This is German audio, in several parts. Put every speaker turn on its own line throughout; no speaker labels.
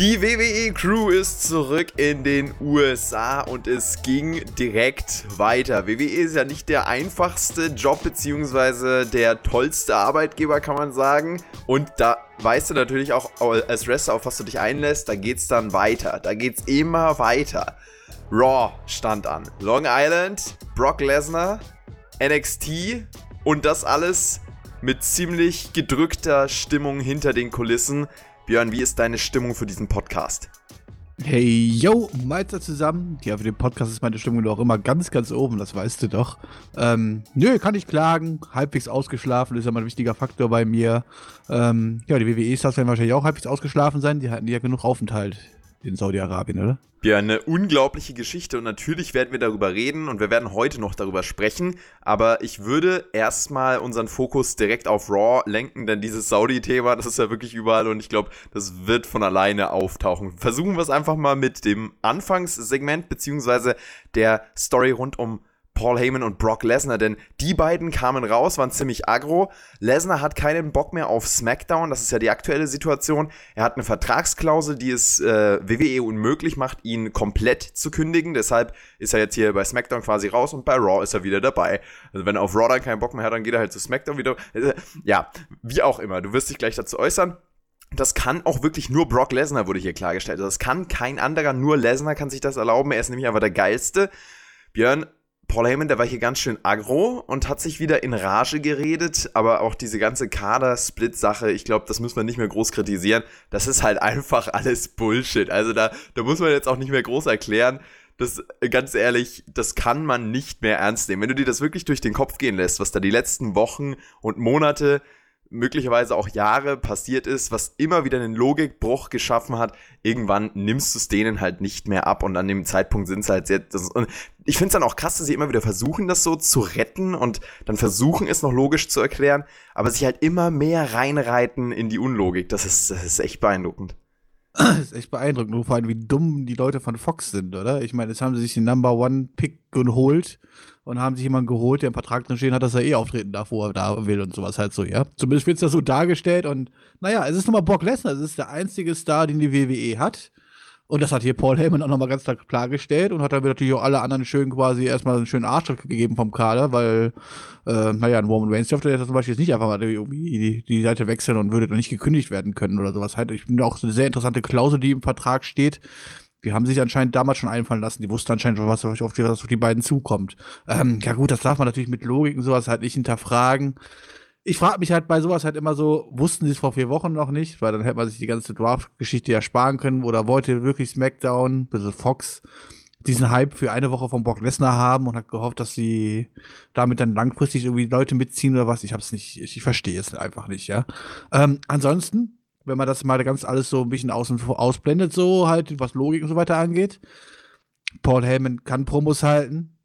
Die WWE Crew ist zurück in den USA und es ging direkt weiter. WWE ist ja nicht der einfachste Job beziehungsweise der tollste Arbeitgeber, kann man sagen. Und da weißt du natürlich auch als Wrestler, auf was du dich einlässt, da geht's dann weiter. Da geht's immer weiter. Raw stand an. Long Island, Brock Lesnar, NXT und das alles mit ziemlich gedrückter Stimmung hinter den Kulissen. Björn, wie ist deine Stimmung für diesen Podcast?
Hey, yo, Meister zusammen. Ja, für den Podcast ist meine Stimmung doch immer ganz, ganz oben, das weißt du doch. Ähm, nö, kann ich klagen. Halbwegs ausgeschlafen ist ja mal ein wichtiger Faktor bei mir. Ähm, ja, die WWE-Stars werden wahrscheinlich auch halbwegs ausgeschlafen sein. Die hatten ja genug Aufenthalt in Saudi-Arabien, oder?
Ja, eine unglaubliche Geschichte und natürlich werden wir darüber reden und wir werden heute noch darüber sprechen, aber ich würde erstmal unseren Fokus direkt auf Raw lenken, denn dieses Saudi-Thema, das ist ja wirklich überall und ich glaube, das wird von alleine auftauchen. Versuchen wir es einfach mal mit dem Anfangssegment beziehungsweise der Story rund um Paul Heyman und Brock Lesnar, denn die beiden kamen raus, waren ziemlich aggro. Lesnar hat keinen Bock mehr auf SmackDown, das ist ja die aktuelle Situation. Er hat eine Vertragsklausel, die es äh, WWE unmöglich macht, ihn komplett zu kündigen. Deshalb ist er jetzt hier bei SmackDown quasi raus und bei Raw ist er wieder dabei. Also wenn er auf Raw dann keinen Bock mehr hat, dann geht er halt zu SmackDown wieder. Äh, ja, wie auch immer. Du wirst dich gleich dazu äußern. Das kann auch wirklich nur Brock Lesnar, wurde hier klargestellt. Also das kann kein anderer, nur Lesnar kann sich das erlauben. Er ist nämlich einfach der Geilste. Björn, Paul Heyman, der war hier ganz schön aggro und hat sich wieder in Rage geredet, aber auch diese ganze Kader-Split-Sache, ich glaube, das muss man nicht mehr groß kritisieren. Das ist halt einfach alles Bullshit. Also da, da muss man jetzt auch nicht mehr groß erklären. Das, ganz ehrlich, das kann man nicht mehr ernst nehmen. Wenn du dir das wirklich durch den Kopf gehen lässt, was da die letzten Wochen und Monate möglicherweise auch Jahre passiert ist, was immer wieder einen Logikbruch geschaffen hat, irgendwann nimmst du es denen halt nicht mehr ab und an dem Zeitpunkt sind es halt. Das, und ich finde es dann auch krass, dass sie immer wieder versuchen, das so zu retten und dann versuchen, es noch logisch zu erklären, aber sich halt immer mehr reinreiten in die Unlogik. Das ist, das ist echt beeindruckend.
Das ist echt beeindruckend, nur vor allem, wie dumm die Leute von Fox sind, oder? Ich meine, jetzt haben sie sich den Number One Pick geholt und haben sich jemanden geholt, der im Vertrag drin stehen hat, dass er eh auftreten darf, wo er da will und sowas halt so, ja. Zumindest wird es da so dargestellt und naja, es ist nochmal Brock Lesnar, es ist der einzige Star, den die WWE hat. Und das hat hier Paul Heyman auch nochmal ganz klargestellt und hat dann natürlich auch alle anderen schön quasi erstmal einen schönen Arschtritt gegeben vom Kader, weil, äh, naja, ein Roman Reigns dürfte jetzt zum Beispiel jetzt nicht einfach mal irgendwie die, die Seite wechseln und würde dann nicht gekündigt werden können oder sowas. Halt, ich finde auch eine sehr interessante Klausel, die im Vertrag steht, die haben sich anscheinend damals schon einfallen lassen. Die wussten anscheinend schon, was auf die, was auf die beiden zukommt. Ähm, ja gut, das darf man natürlich mit Logik und sowas halt nicht hinterfragen. Ich frage mich halt bei sowas halt immer so, wussten sie es vor vier Wochen noch nicht? Weil dann hätte man sich die ganze Draft-Geschichte ja sparen können. Oder wollte wirklich SmackDown, bis Fox, diesen Hype für eine Woche vom Brock Lesnar haben und hat gehofft, dass sie damit dann langfristig irgendwie Leute mitziehen oder was. Ich hab's nicht, ich, ich verstehe es einfach nicht, ja. Ähm, ansonsten, wenn man das mal ganz alles so ein bisschen außen ausblendet, so halt, was Logik und so weiter angeht. Paul Heyman kann Promos halten.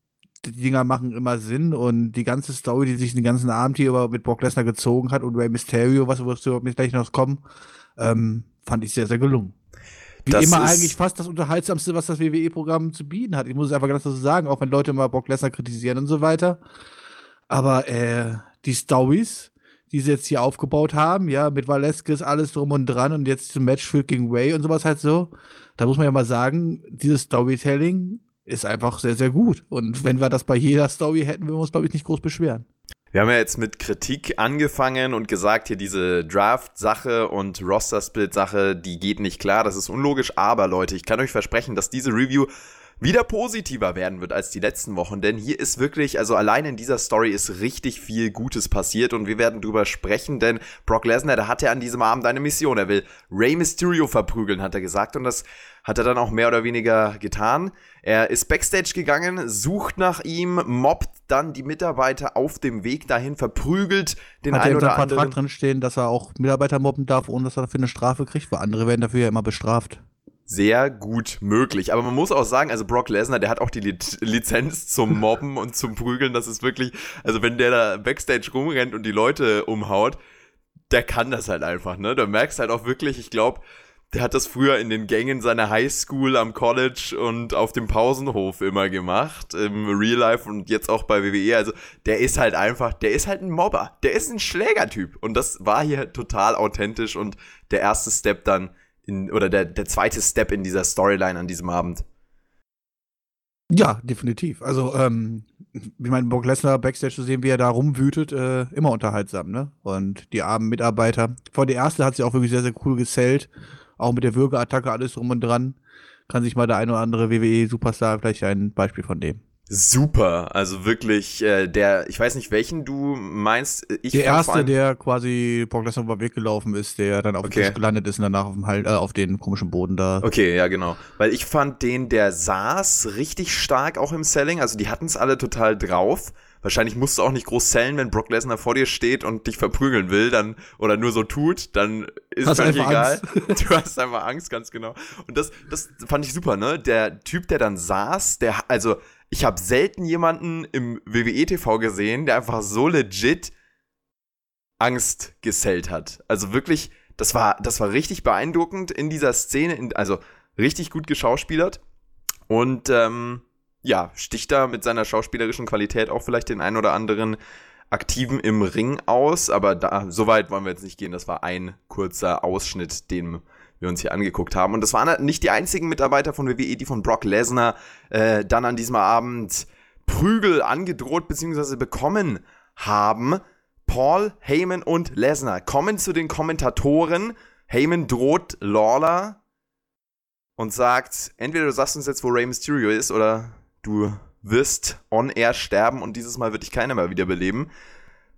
Die Dinger machen immer Sinn und die ganze Story, die sich den ganzen Abend hier über mit Brock Lesnar gezogen hat und Rey Mysterio, was wirst du gleich noch kommen, ähm, fand ich sehr, sehr gelungen. Wie das immer eigentlich fast das Unterhaltsamste, was das WWE-Programm zu bieten hat. Ich muss es einfach ganz so sagen, auch wenn Leute mal Brock Lesnar kritisieren und so weiter. Aber äh, die Stories, die sie jetzt hier aufgebaut haben, ja, mit Valeskis alles drum und dran und jetzt zum Match für King Way und sowas halt so. Da muss man ja mal sagen, dieses Storytelling ist einfach sehr, sehr gut. Und wenn wir das bei jeder Story hätten, würden wir uns, glaube ich, nicht groß beschweren.
Wir haben ja jetzt mit Kritik angefangen und gesagt, hier diese Draft-Sache und Roster-Split-Sache, die geht nicht klar, das ist unlogisch. Aber Leute, ich kann euch versprechen, dass diese Review wieder positiver werden wird als die letzten Wochen, denn hier ist wirklich, also allein in dieser Story ist richtig viel Gutes passiert und wir werden drüber sprechen, denn Brock Lesnar, der hatte an diesem Abend eine Mission, er will Rey Mysterio verprügeln, hat er gesagt und das hat er dann auch mehr oder weniger getan. Er ist backstage gegangen, sucht nach ihm, mobbt dann die Mitarbeiter auf dem Weg dahin, verprügelt den
hat
einen oder
anderen. Hat er
Vertrag
drin stehen, dass er auch Mitarbeiter mobben darf, ohne dass er dafür eine Strafe kriegt, weil andere werden dafür ja immer bestraft.
sehr gut möglich. Aber man muss auch sagen, also Brock Lesnar, der hat auch die Lizenz zum Mobben und zum Prügeln. Das ist wirklich, also wenn der da Backstage rumrennt und die Leute umhaut, der kann das halt einfach, ne? Du merkst halt auch wirklich, ich glaube, der hat das früher in den Gängen seiner Highschool, am College und auf dem Pausenhof immer gemacht, im Real Life und jetzt auch bei WWE. Also der ist halt einfach, der ist halt ein Mobber, der ist ein Schlägertyp. Und das war hier total authentisch und der erste Step dann in, oder der, der zweite Step in dieser Storyline an diesem Abend.
Ja, definitiv. Also, ähm, wie mein Brock Lesnar Backstage zu sehen, wie er da rumwütet, äh, immer unterhaltsam, ne? Und die armen Mitarbeiter. Vor der erste hat sie auch wirklich sehr, sehr cool gesellt. Auch mit der Würgeattacke, alles drum und dran. Kann sich mal der ein oder andere WWE-Superstar vielleicht ein Beispiel von nehmen
super. Also wirklich, äh, der, ich weiß nicht, welchen du meinst. Ich
der erste, der quasi Brock Lesnar über weggelaufen ist, der dann auf okay. gelandet ist und danach auf, dem halt, äh, auf den komischen Boden da.
Okay, ja, genau. Weil ich fand den, der saß, richtig stark auch im Selling. Also die hatten es alle total drauf. Wahrscheinlich musst du auch nicht groß sellen, wenn Brock Lesnar vor dir steht und dich verprügeln will, dann oder nur so tut, dann ist es völlig egal. Angst. Du hast einfach Angst, ganz genau. Und das, das fand ich super, ne? Der Typ, der dann saß, der, also ich habe selten jemanden im WWE-TV gesehen, der einfach so legit Angst gesellt hat. Also wirklich, das war, das war richtig beeindruckend in dieser Szene, in, also richtig gut geschauspielert. Und ähm, ja, sticht da mit seiner schauspielerischen Qualität auch vielleicht den ein oder anderen Aktiven im Ring aus. Aber da, so weit wollen wir jetzt nicht gehen. Das war ein kurzer Ausschnitt, den wir uns hier angeguckt haben. Und das waren nicht die einzigen Mitarbeiter von WWE, die von Brock Lesnar äh, dann an diesem Abend Prügel angedroht bzw. bekommen haben. Paul, Heyman und Lesnar kommen zu den Kommentatoren. Heyman droht Lawler und sagt, entweder du sagst uns jetzt, wo Rey Mysterio ist, oder du wirst on air sterben und dieses Mal wird dich keiner mehr wiederbeleben.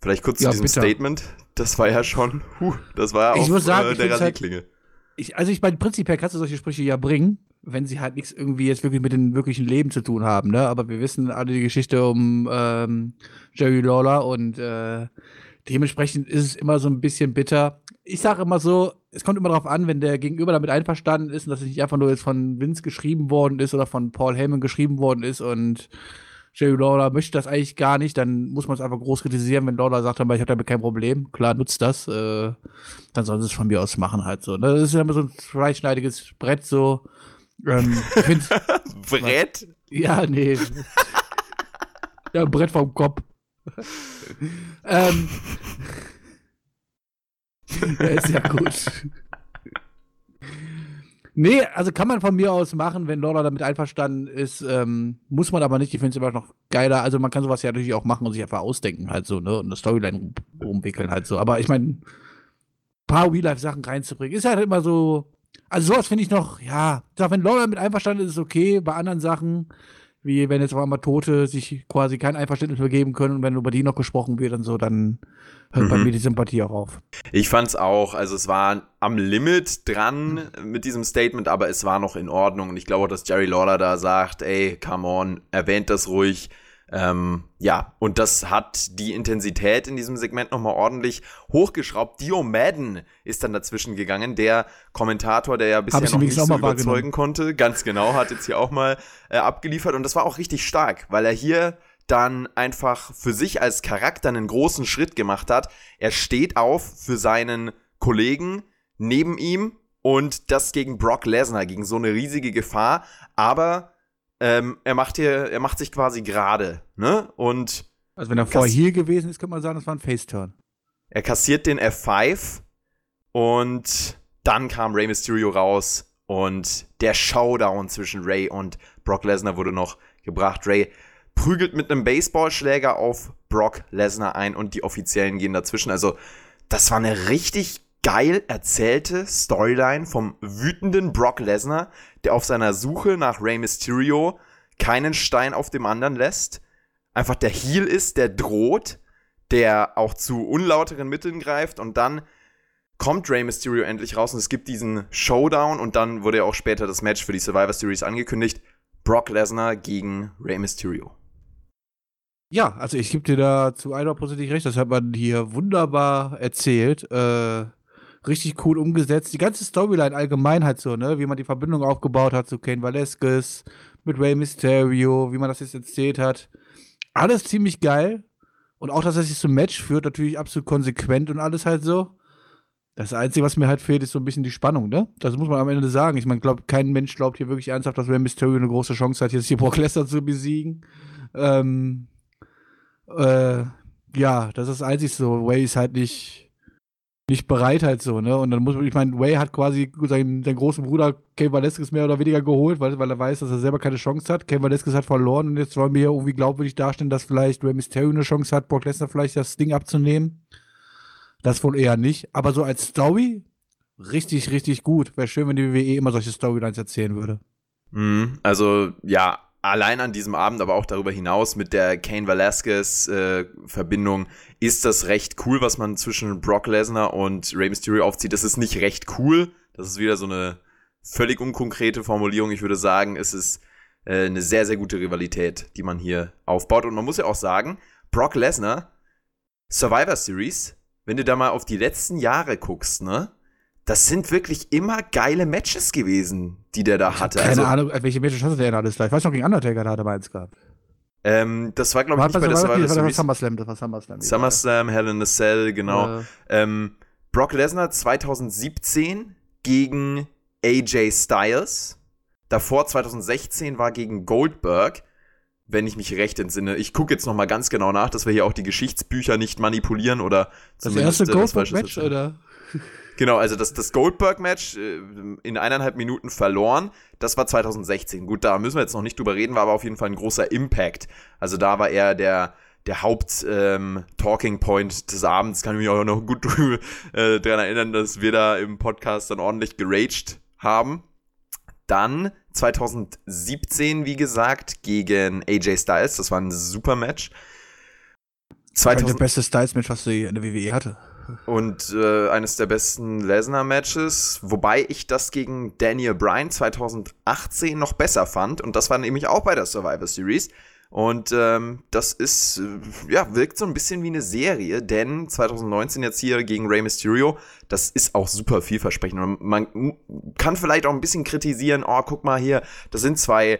Vielleicht kurz ja, zu diesem bitte. Statement. Das war ja schon, huh, das war ja
auch muss sagen, äh, der Rasierklinge. Halt, ich, also ich meine, prinzipiell kannst du solche Sprüche ja bringen, wenn sie halt nichts irgendwie jetzt wirklich mit dem wirklichen Leben zu tun haben, ne? Aber wir wissen alle die Geschichte um ähm, Jerry Lawler und äh, dementsprechend ist es immer so ein bisschen bitter. Ich sage immer so, es kommt immer darauf an, wenn der Gegenüber damit einverstanden ist und dass es nicht einfach nur jetzt von Vince geschrieben worden ist oder von Paul Heyman geschrieben worden ist und Jerry Lawler möchte das eigentlich gar nicht, dann muss man es einfach groß kritisieren, wenn Lawler sagt, aber ich habe damit kein Problem. Klar, nutzt das. Äh, dann sollen sie es von mir aus machen halt so. Ne? Das ist ja immer so ein zweischneidiges Brett so. Ähm,
Brett?
Ja, nee. ja, Brett vom Kopf. ähm, ja, ist ja gut. Nee, also kann man von mir aus machen, wenn Lorda damit einverstanden ist, ähm, muss man aber nicht. Ich finde es immer noch geiler. Also man kann sowas ja natürlich auch machen und sich einfach ausdenken halt so, ne? Und eine Storyline umwickeln halt so. Aber ich meine, ein paar Real-Life-Sachen reinzubringen, ist halt immer so. Also sowas finde ich noch, ja, wenn Lorda damit einverstanden ist, ist okay. Bei anderen Sachen, wie wenn jetzt auf einmal Tote sich quasi kein Einverständnis mehr geben können und wenn über die noch gesprochen wird und so, dann hört mhm. bei mir die Sympathie auch auf.
Ich fand's auch, also es war am Limit dran mhm. mit diesem Statement, aber es war noch in Ordnung und ich glaube, dass Jerry Lawler da sagt, ey, come on, erwähnt das ruhig, ähm, ja, und das hat die Intensität in diesem Segment nochmal ordentlich hochgeschraubt. Dio Madden ist dann dazwischen gegangen, der Kommentator, der ja bisher noch nicht so überzeugen konnte. Ganz genau, hat jetzt hier auch mal äh, abgeliefert und das war auch richtig stark, weil er hier dann einfach für sich als Charakter einen großen Schritt gemacht hat. Er steht auf für seinen Kollegen neben ihm und das gegen Brock Lesnar, gegen so eine riesige Gefahr, aber ähm, er macht hier, er macht sich quasi gerade, ne? Und
also wenn er vorher hier gewesen ist, könnte man sagen, das war ein Face-Turn.
Er kassiert den F5 und dann kam Rey Mysterio raus und der Showdown zwischen Ray und Brock Lesnar wurde noch gebracht. Ray prügelt mit einem Baseballschläger auf Brock Lesnar ein und die Offiziellen gehen dazwischen. Also, das war eine richtig geil erzählte Storyline vom wütenden Brock Lesnar, der auf seiner Suche nach Rey Mysterio keinen Stein auf dem anderen lässt, einfach der Heel ist, der droht, der auch zu unlauteren Mitteln greift und dann kommt Rey Mysterio endlich raus und es gibt diesen Showdown und dann wurde ja auch später das Match für die Survivor Series angekündigt. Brock Lesnar gegen Rey Mysterio.
Ja, also ich gebe dir da zu 100% recht, das hat man hier wunderbar erzählt. Äh, richtig cool umgesetzt. Die ganze Storyline allgemein halt so, ne? Wie man die Verbindung aufgebaut hat zu Kane Velasquez, mit Rey Mysterio, wie man das jetzt erzählt hat. Alles ziemlich geil. Und auch, dass er sich zum Match führt, natürlich absolut konsequent und alles halt so. Das Einzige, was mir halt fehlt, ist so ein bisschen die Spannung, ne? Das muss man am Ende sagen. Ich meine, glaub, kein Mensch glaubt hier wirklich ernsthaft, dass Rey Mysterio eine große Chance hat, jetzt hier Brock Lesnar zu besiegen. Ähm, äh, ja, das ist das Einzige so. Way ist halt nicht, nicht bereit halt so, ne? Und dann muss man, ich meine, Way hat quasi seinen, seinen großen Bruder Kane Velasquez mehr oder weniger geholt, weil, weil er weiß, dass er selber keine Chance hat. Kane Velasquez hat verloren und jetzt wollen wir hier irgendwie glaubwürdig darstellen, dass vielleicht Rey Mysterio eine Chance hat, Brock Lesnar vielleicht das Ding abzunehmen. Das wohl eher nicht. Aber so als Story, richtig, richtig gut. Wäre schön, wenn die WWE immer solche Storylines erzählen würde.
Mhm, also, ja, allein an diesem Abend, aber auch darüber hinaus mit der Kane Velasquez-Verbindung äh, ist das recht cool, was man zwischen Brock Lesnar und Rey Mysterio aufzieht. Das ist nicht recht cool. Das ist wieder so eine völlig unkonkrete Formulierung. Ich würde sagen, es ist äh, eine sehr, sehr gute Rivalität, die man hier aufbaut. Und man muss ja auch sagen, Brock Lesnar, Survivor Series, wenn du da mal auf die letzten Jahre guckst, ne? Das sind wirklich immer geile Matches gewesen, die der da hatte.
Keine also, Ahnung, welche Matches hatte der denn alles da? Ich weiß noch, gegen Undertaker da hat er mal eins gehabt.
Ähm, das war, glaube ich, nicht bei der Survivor
Series. SummerSlam, das war SummerSlam.
SummerSlam, Hell in a Cell, genau. Äh. Ähm, Brock Lesnar 2017 gegen AJ Styles. Davor 2016 war gegen Goldberg, wenn ich mich recht entsinne. Ich gucke jetzt noch mal ganz genau nach, dass wir hier auch die Geschichtsbücher nicht manipulieren oder
das zumindest erste Goldberg-Match, oder?
Genau, also das, das Goldberg-Match äh, in eineinhalb Minuten verloren, das war 2016. Gut, da müssen wir jetzt noch nicht drüber reden, war aber auf jeden Fall ein großer Impact. Also da war er der, der Haupt-Talking ähm, Point des Abends. Kann ich mich auch noch gut äh, daran erinnern, dass wir da im Podcast dann ordentlich geraged haben. Dann 2017, wie gesagt, gegen AJ Styles. Das war ein super Match.
2000 das beste Styles-Match, was sie in der WWE hatte
und äh, eines der besten Lesnar-Matches, wobei ich das gegen Daniel Bryan 2018 noch besser fand und das war nämlich auch bei der Survivor Series. Und ähm, das ist, äh, ja, wirkt so ein bisschen wie eine Serie, denn 2019 jetzt hier gegen Rey Mysterio, das ist auch super vielversprechend. Und man kann vielleicht auch ein bisschen kritisieren, oh, guck mal hier, das sind zwei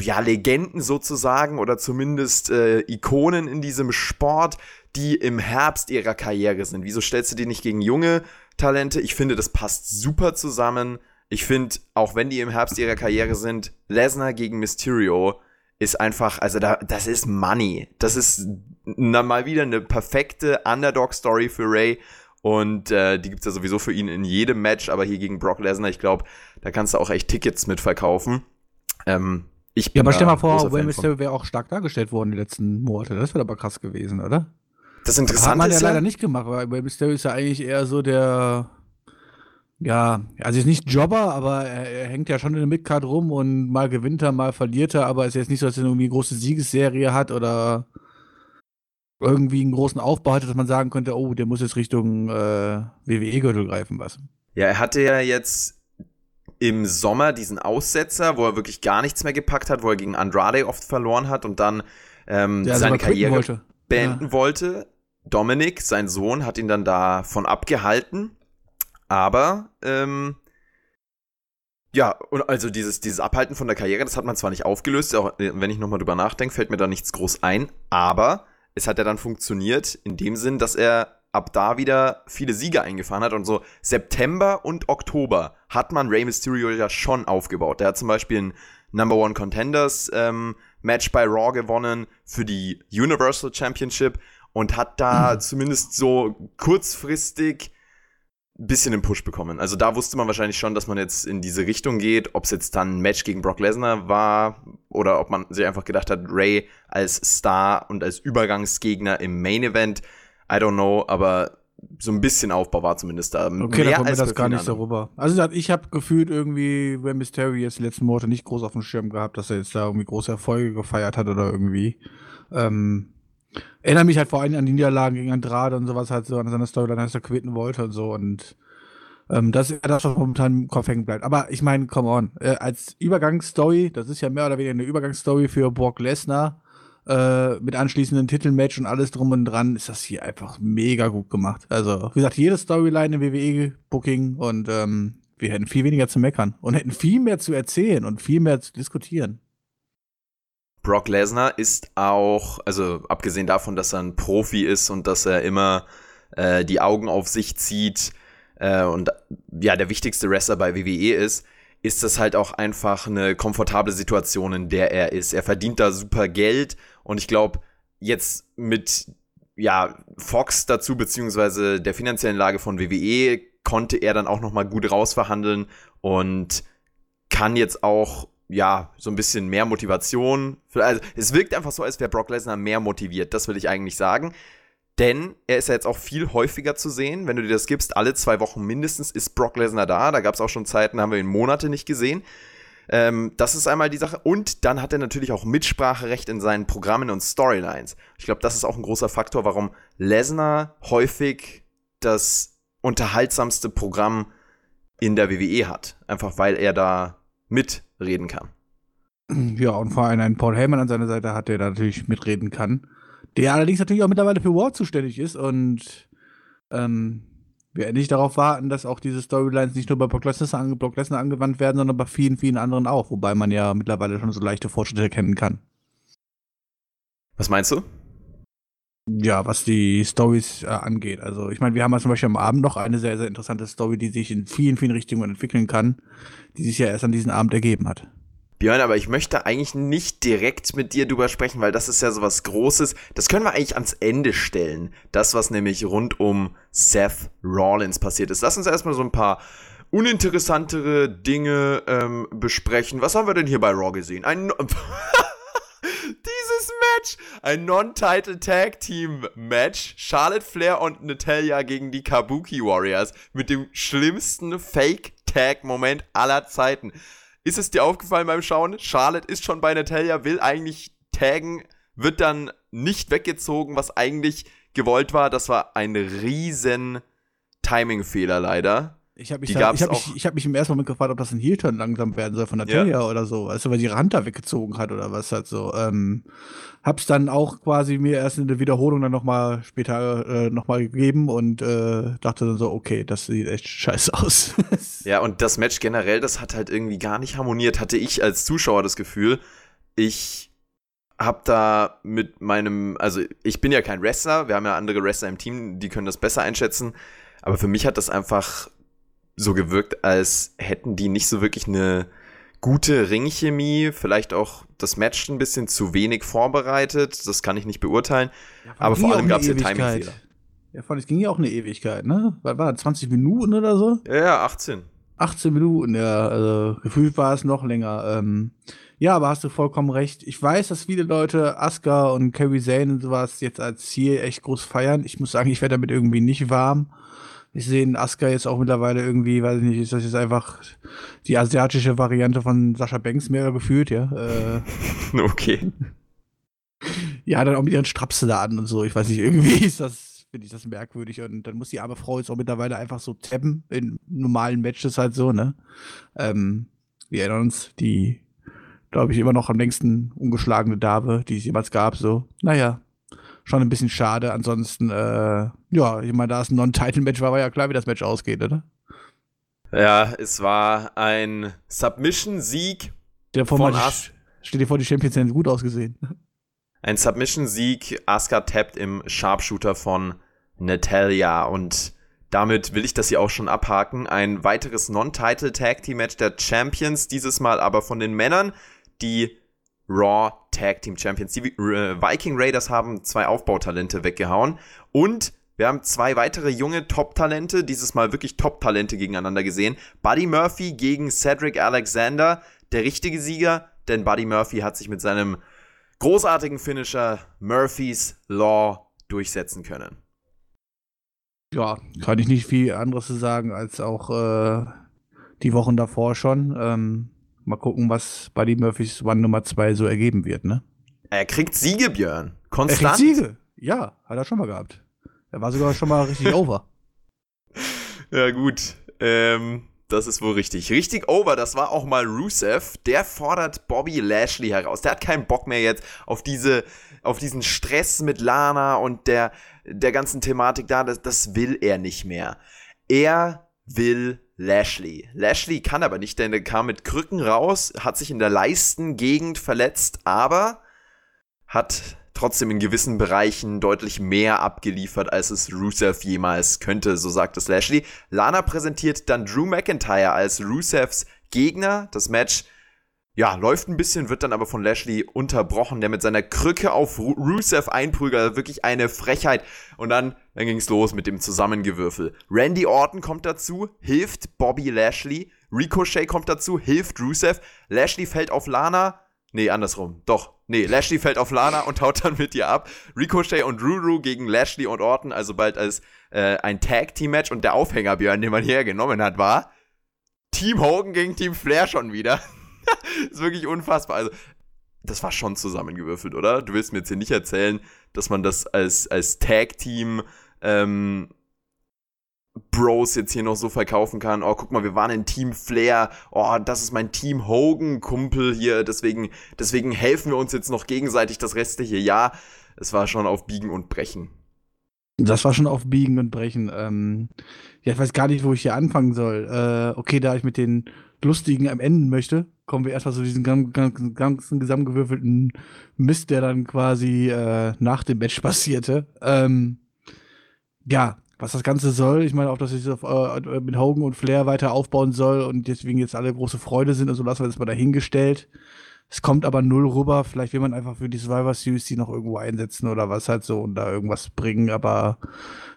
ja, Legenden sozusagen oder zumindest äh, Ikonen in diesem Sport, die im Herbst ihrer Karriere sind. Wieso stellst du die nicht gegen junge Talente? Ich finde, das passt super zusammen. Ich finde, auch wenn die im Herbst ihrer Karriere sind, Lesnar gegen Mysterio ist einfach, also da, das ist Money. Das ist na, mal wieder eine perfekte Underdog-Story für Ray. Und äh, die gibt's ja sowieso für ihn in jedem Match, aber hier gegen Brock Lesnar, ich glaube, da kannst du auch echt Tickets mitverkaufen. Ähm, ich
ja, aber stell mal vor, Will Mysterio wäre auch stark dargestellt worden die letzten Monate. Das wäre aber krass gewesen, oder?
Das Interessante
hat man ja leider nicht gemacht, weil Rey Mysterio ist ja eigentlich eher so der, ja, also ist nicht Jobber, aber er, er hängt ja schon in der Midcard rum und mal gewinnt er, mal verliert er, aber es ist jetzt nicht so, dass er irgendwie eine große Siegesserie hat oder irgendwie einen großen Aufbau hatte, dass man sagen könnte, oh, der muss jetzt Richtung äh, WWE-Gürtel greifen, was.
Ja, er hatte ja jetzt im Sommer diesen Aussetzer, wo er wirklich gar nichts mehr gepackt hat, wo er gegen Andrade oft verloren hat und dann ähm, ja, seine Karriere wollte. beenden ja. wollte. Dominik, sein Sohn, hat ihn dann davon abgehalten. Aber, ähm, ja, und also dieses, dieses Abhalten von der Karriere, das hat man zwar nicht aufgelöst, auch äh, wenn ich nochmal drüber nachdenke, fällt mir da nichts groß ein, aber es hat ja dann funktioniert in dem Sinn, dass er ab da wieder viele Siege eingefahren hat und so September und Oktober hat man Rey Mysterio ja schon aufgebaut. Der hat zum Beispiel ein Number One Contenders ähm, Match bei Raw gewonnen für die Universal Championship und hat da mhm. zumindest so kurzfristig ein bisschen den Push bekommen. Also da wusste man wahrscheinlich schon, dass man jetzt in diese Richtung geht. Ob es jetzt dann ein Match gegen Brock Lesnar war oder ob man sich einfach gedacht hat, Ray als Star und als Übergangsgegner im Main Event, I don't know, aber so ein bisschen Aufbau war zumindest da.
Okay, Mehr da kommt mir das gar nicht so rüber. Also ich habe gefühlt irgendwie Rey Mysterio jetzt die letzten Monate nicht groß auf dem Schirm gehabt, dass er jetzt da irgendwie große Erfolge gefeiert hat oder irgendwie. Ähm, erinnere mich halt vor allem an die Niederlagen gegen Andrade und sowas halt so an seine Storyline, dass er quitten wollte und so und ähm, das ist das, was momentan im Kopf hängen bleibt. Aber ich meine, come on, äh, als Übergangsstory, das ist ja mehr oder weniger eine Übergangsstory für Brock Lesnar, äh, mit anschließenden Titelmatch und alles drum und dran, ist das hier einfach mega gut gemacht. Also, wie gesagt, jede Storyline im WWE-Booking und ähm, wir hätten viel weniger zu meckern und hätten viel mehr zu erzählen und viel mehr zu diskutieren.
Brock Lesnar ist auch, also abgesehen davon, dass er ein Profi ist und dass er immer äh, die Augen auf sich zieht äh, und ja, der wichtigste Wrestler bei WWE ist, ist das halt auch einfach eine komfortable Situation, in der er ist. Er verdient da super Geld und ich glaube, jetzt mit ja, Fox dazu, beziehungsweise der finanziellen Lage von WWE, konnte er dann auch nochmal gut rausverhandeln und kann jetzt auch ja, so ein bisschen mehr Motivation. Also, es wirkt einfach so, als wäre Brock Lesnar mehr motiviert. Das will ich eigentlich sagen. Denn er ist ja jetzt auch viel häufiger zu sehen. Wenn du dir das gibst, alle zwei Wochen mindestens ist Brock Lesnar da. Da gab es auch schon Zeiten, haben wir ihn Monate nicht gesehen. Ähm, das ist einmal die Sache. Und dann hat er natürlich auch Mitspracherecht in seinen Programmen und Storylines. Ich glaube, das ist auch ein großer Faktor, warum Lesnar häufig das unterhaltsamste Programm in der WWE hat. Einfach weil er da mitreden kann.
Ja, und vor allem einen Paul Heyman an seiner Seite hat, der da natürlich mitreden kann der allerdings natürlich auch mittlerweile für War zuständig ist und ähm, wir endlich darauf warten, dass auch diese Storylines nicht nur bei Brock Lesnar, ange Brock Lesnar angewandt werden, sondern bei vielen, vielen anderen auch, wobei man ja mittlerweile schon so leichte Fortschritte erkennen kann.
Was meinst du?
Ja, was die Stories äh, angeht. Also, ich meine, wir haben ja zum Beispiel am Abend noch eine sehr, sehr interessante Story, die sich in vielen, vielen Richtungen entwickeln kann, die sich ja erst an diesem Abend ergeben hat.
Björn, aber ich möchte eigentlich nicht direkt mit dir drüber sprechen, weil das ist ja so was Großes. Das können wir eigentlich ans Ende stellen. Das, was nämlich rund um Seth Rollins passiert ist. Lass uns erstmal so ein paar uninteressantere Dinge ähm, besprechen. Was haben wir denn hier bei Raw gesehen? Ein no Dieses Match! Ein Non-Title Tag Team Match. Charlotte Flair und Natalia gegen die Kabuki Warriors mit dem schlimmsten Fake Tag Moment aller Zeiten. Ist es dir aufgefallen beim Schauen? Charlotte ist schon bei Natalia, will eigentlich taggen, wird dann nicht weggezogen, was eigentlich gewollt war. Das war ein riesen Timing-Fehler leider.
Ich habe mich, da, ich hab mich, ich hab mich im ersten Moment gefragt, ob das ein Heel-Turn langsam werden soll von Natalia ja. oder so. Weißt du, weil die Hand da weggezogen hat oder was halt so. Ähm, hab's dann auch quasi mir erst in der Wiederholung dann nochmal später äh, nochmal gegeben und äh, dachte dann so, okay, das sieht echt scheiße aus.
ja, und das Match generell, das hat halt irgendwie gar nicht harmoniert, hatte ich als Zuschauer das Gefühl. Ich hab da mit meinem, also ich bin ja kein Wrestler, wir haben ja andere Wrestler im Team, die können das besser einschätzen. Aber für mich hat das einfach so gewirkt, als hätten die nicht so wirklich eine gute Ringchemie, vielleicht auch das Match ein bisschen zu wenig vorbereitet, das kann ich nicht beurteilen. Ja, aber vor allem gab es ja Timingfehler.
Ja, vor allem, es ging ja auch eine Ewigkeit, ne? Was war das, 20 Minuten oder so?
Ja, ja, 18.
18 Minuten, ja, also gefühlt war es noch länger. Ähm, ja, aber hast du vollkommen recht. Ich weiß, dass viele Leute Asuka und Kerry Zane und sowas jetzt als Ziel echt groß feiern. Ich muss sagen, ich werde damit irgendwie nicht warm. Ich sehe Asuka jetzt auch mittlerweile irgendwie, weiß ich nicht, ist das jetzt einfach die asiatische Variante von Sascha Banks mehr gefühlt, ja.
Äh, okay.
Ja, dann auch mit ihren Strapse da an und so. Ich weiß nicht, irgendwie ist das, finde ich das merkwürdig. Und dann muss die arme Frau jetzt auch mittlerweile einfach so tappen in normalen Matches halt so, ne? Ähm, wir erinnern uns, die, glaube ich, immer noch am längsten ungeschlagene Dame, die es jemals gab, so. Naja, schon ein bisschen schade. Ansonsten, äh, ja, ich meine, da es ein Non-Title-Match war, war ja klar, wie das Match ausgeht, oder?
Ja, es war ein Submission-Sieg
von Asuka. Stell dir vor, die Champions hätten gut ausgesehen.
Ein Submission-Sieg, Asuka tappt im Sharpshooter von Natalia und damit will ich das hier auch schon abhaken. Ein weiteres Non-Title Tag Team Match der Champions, dieses Mal aber von den Männern, die Raw Tag Team Champions. Die äh, Viking Raiders haben zwei Aufbautalente weggehauen und wir haben zwei weitere junge Top-Talente, dieses Mal wirklich Top-Talente gegeneinander gesehen. Buddy Murphy gegen Cedric Alexander, der richtige Sieger, denn Buddy Murphy hat sich mit seinem großartigen Finisher Murphy's Law durchsetzen können.
Ja, kann ich nicht viel anderes zu sagen als auch äh, die Wochen davor schon. Ähm, Mal gucken, was Buddy Murphys One Nummer 2 so ergeben wird, ne?
Er kriegt Siege, Björn. Konstant. Er
kriegt Siege. Ja, hat er schon mal gehabt. Er war sogar schon mal richtig over.
Ja, gut. Ähm, Das ist wohl richtig. Richtig over, das war auch mal Rusev. Der fordert Bobby Lashley heraus. Der hat keinen Bock mehr jetzt auf diese, auf diesen Stress mit Lana und der, der ganzen Thematik da. Das, das will er nicht mehr. Er will Lashley. Lashley kann aber nicht, denn er kam mit Krücken raus, hat sich in der Leistengegend verletzt, aber hat trotzdem in gewissen Bereichen deutlich mehr abgeliefert, als es Rusev jemals könnte, so sagt es Lashley. Lana präsentiert dann Drew McIntyre als Rusevs Gegner. Das Match ja, läuft ein bisschen, wird dann aber von Lashley unterbrochen, der mit seiner Krücke auf Rusev einprügelt. Wirklich eine Frechheit. Und dann, dann ging's los mit dem Zusammengewürfel. Randy Orton kommt dazu, hilft Bobby Lashley. Ricochet kommt dazu, hilft Rusev. Lashley fällt auf Lana. Nee, andersrum. Doch. Nee, Lashley fällt auf Lana und haut dann mit ihr ab. Ricochet und Ruru gegen Lashley und Orton, also bald als äh, ein Tag-Team-Match. Und der Aufhänger, Björn, den man hier genommen hat, war Team Hogan gegen Team Flair schon wieder. ist wirklich unfassbar. Also, das war schon zusammengewürfelt, oder? Du willst mir jetzt hier nicht erzählen, dass man das als, als Tag-Team ähm, Bros jetzt hier noch so verkaufen kann. Oh, guck mal, wir waren in Team Flair. Oh, das ist mein Team Hogan Kumpel hier. Deswegen, deswegen helfen wir uns jetzt noch gegenseitig das restliche Jahr. Es war schon auf Biegen und Brechen.
Das war schon auf Biegen und Brechen. Ähm, ja, ich weiß gar nicht, wo ich hier anfangen soll. Äh, okay, da ich mit den Lustigen am Ende möchte, kommen wir erstmal zu diesem ganzen, ganzen zusammengewürfelten Mist, der dann quasi äh, nach dem Match passierte. Ähm, ja, was das Ganze soll. Ich meine, auch, dass es auf, äh, mit Hogan und Flair weiter aufbauen soll und deswegen jetzt alle große Freude sind, also lassen wir das mal dahingestellt. Es kommt aber null rüber. Vielleicht will man einfach für die Survivor Series die noch irgendwo einsetzen oder was halt so und da irgendwas bringen. Aber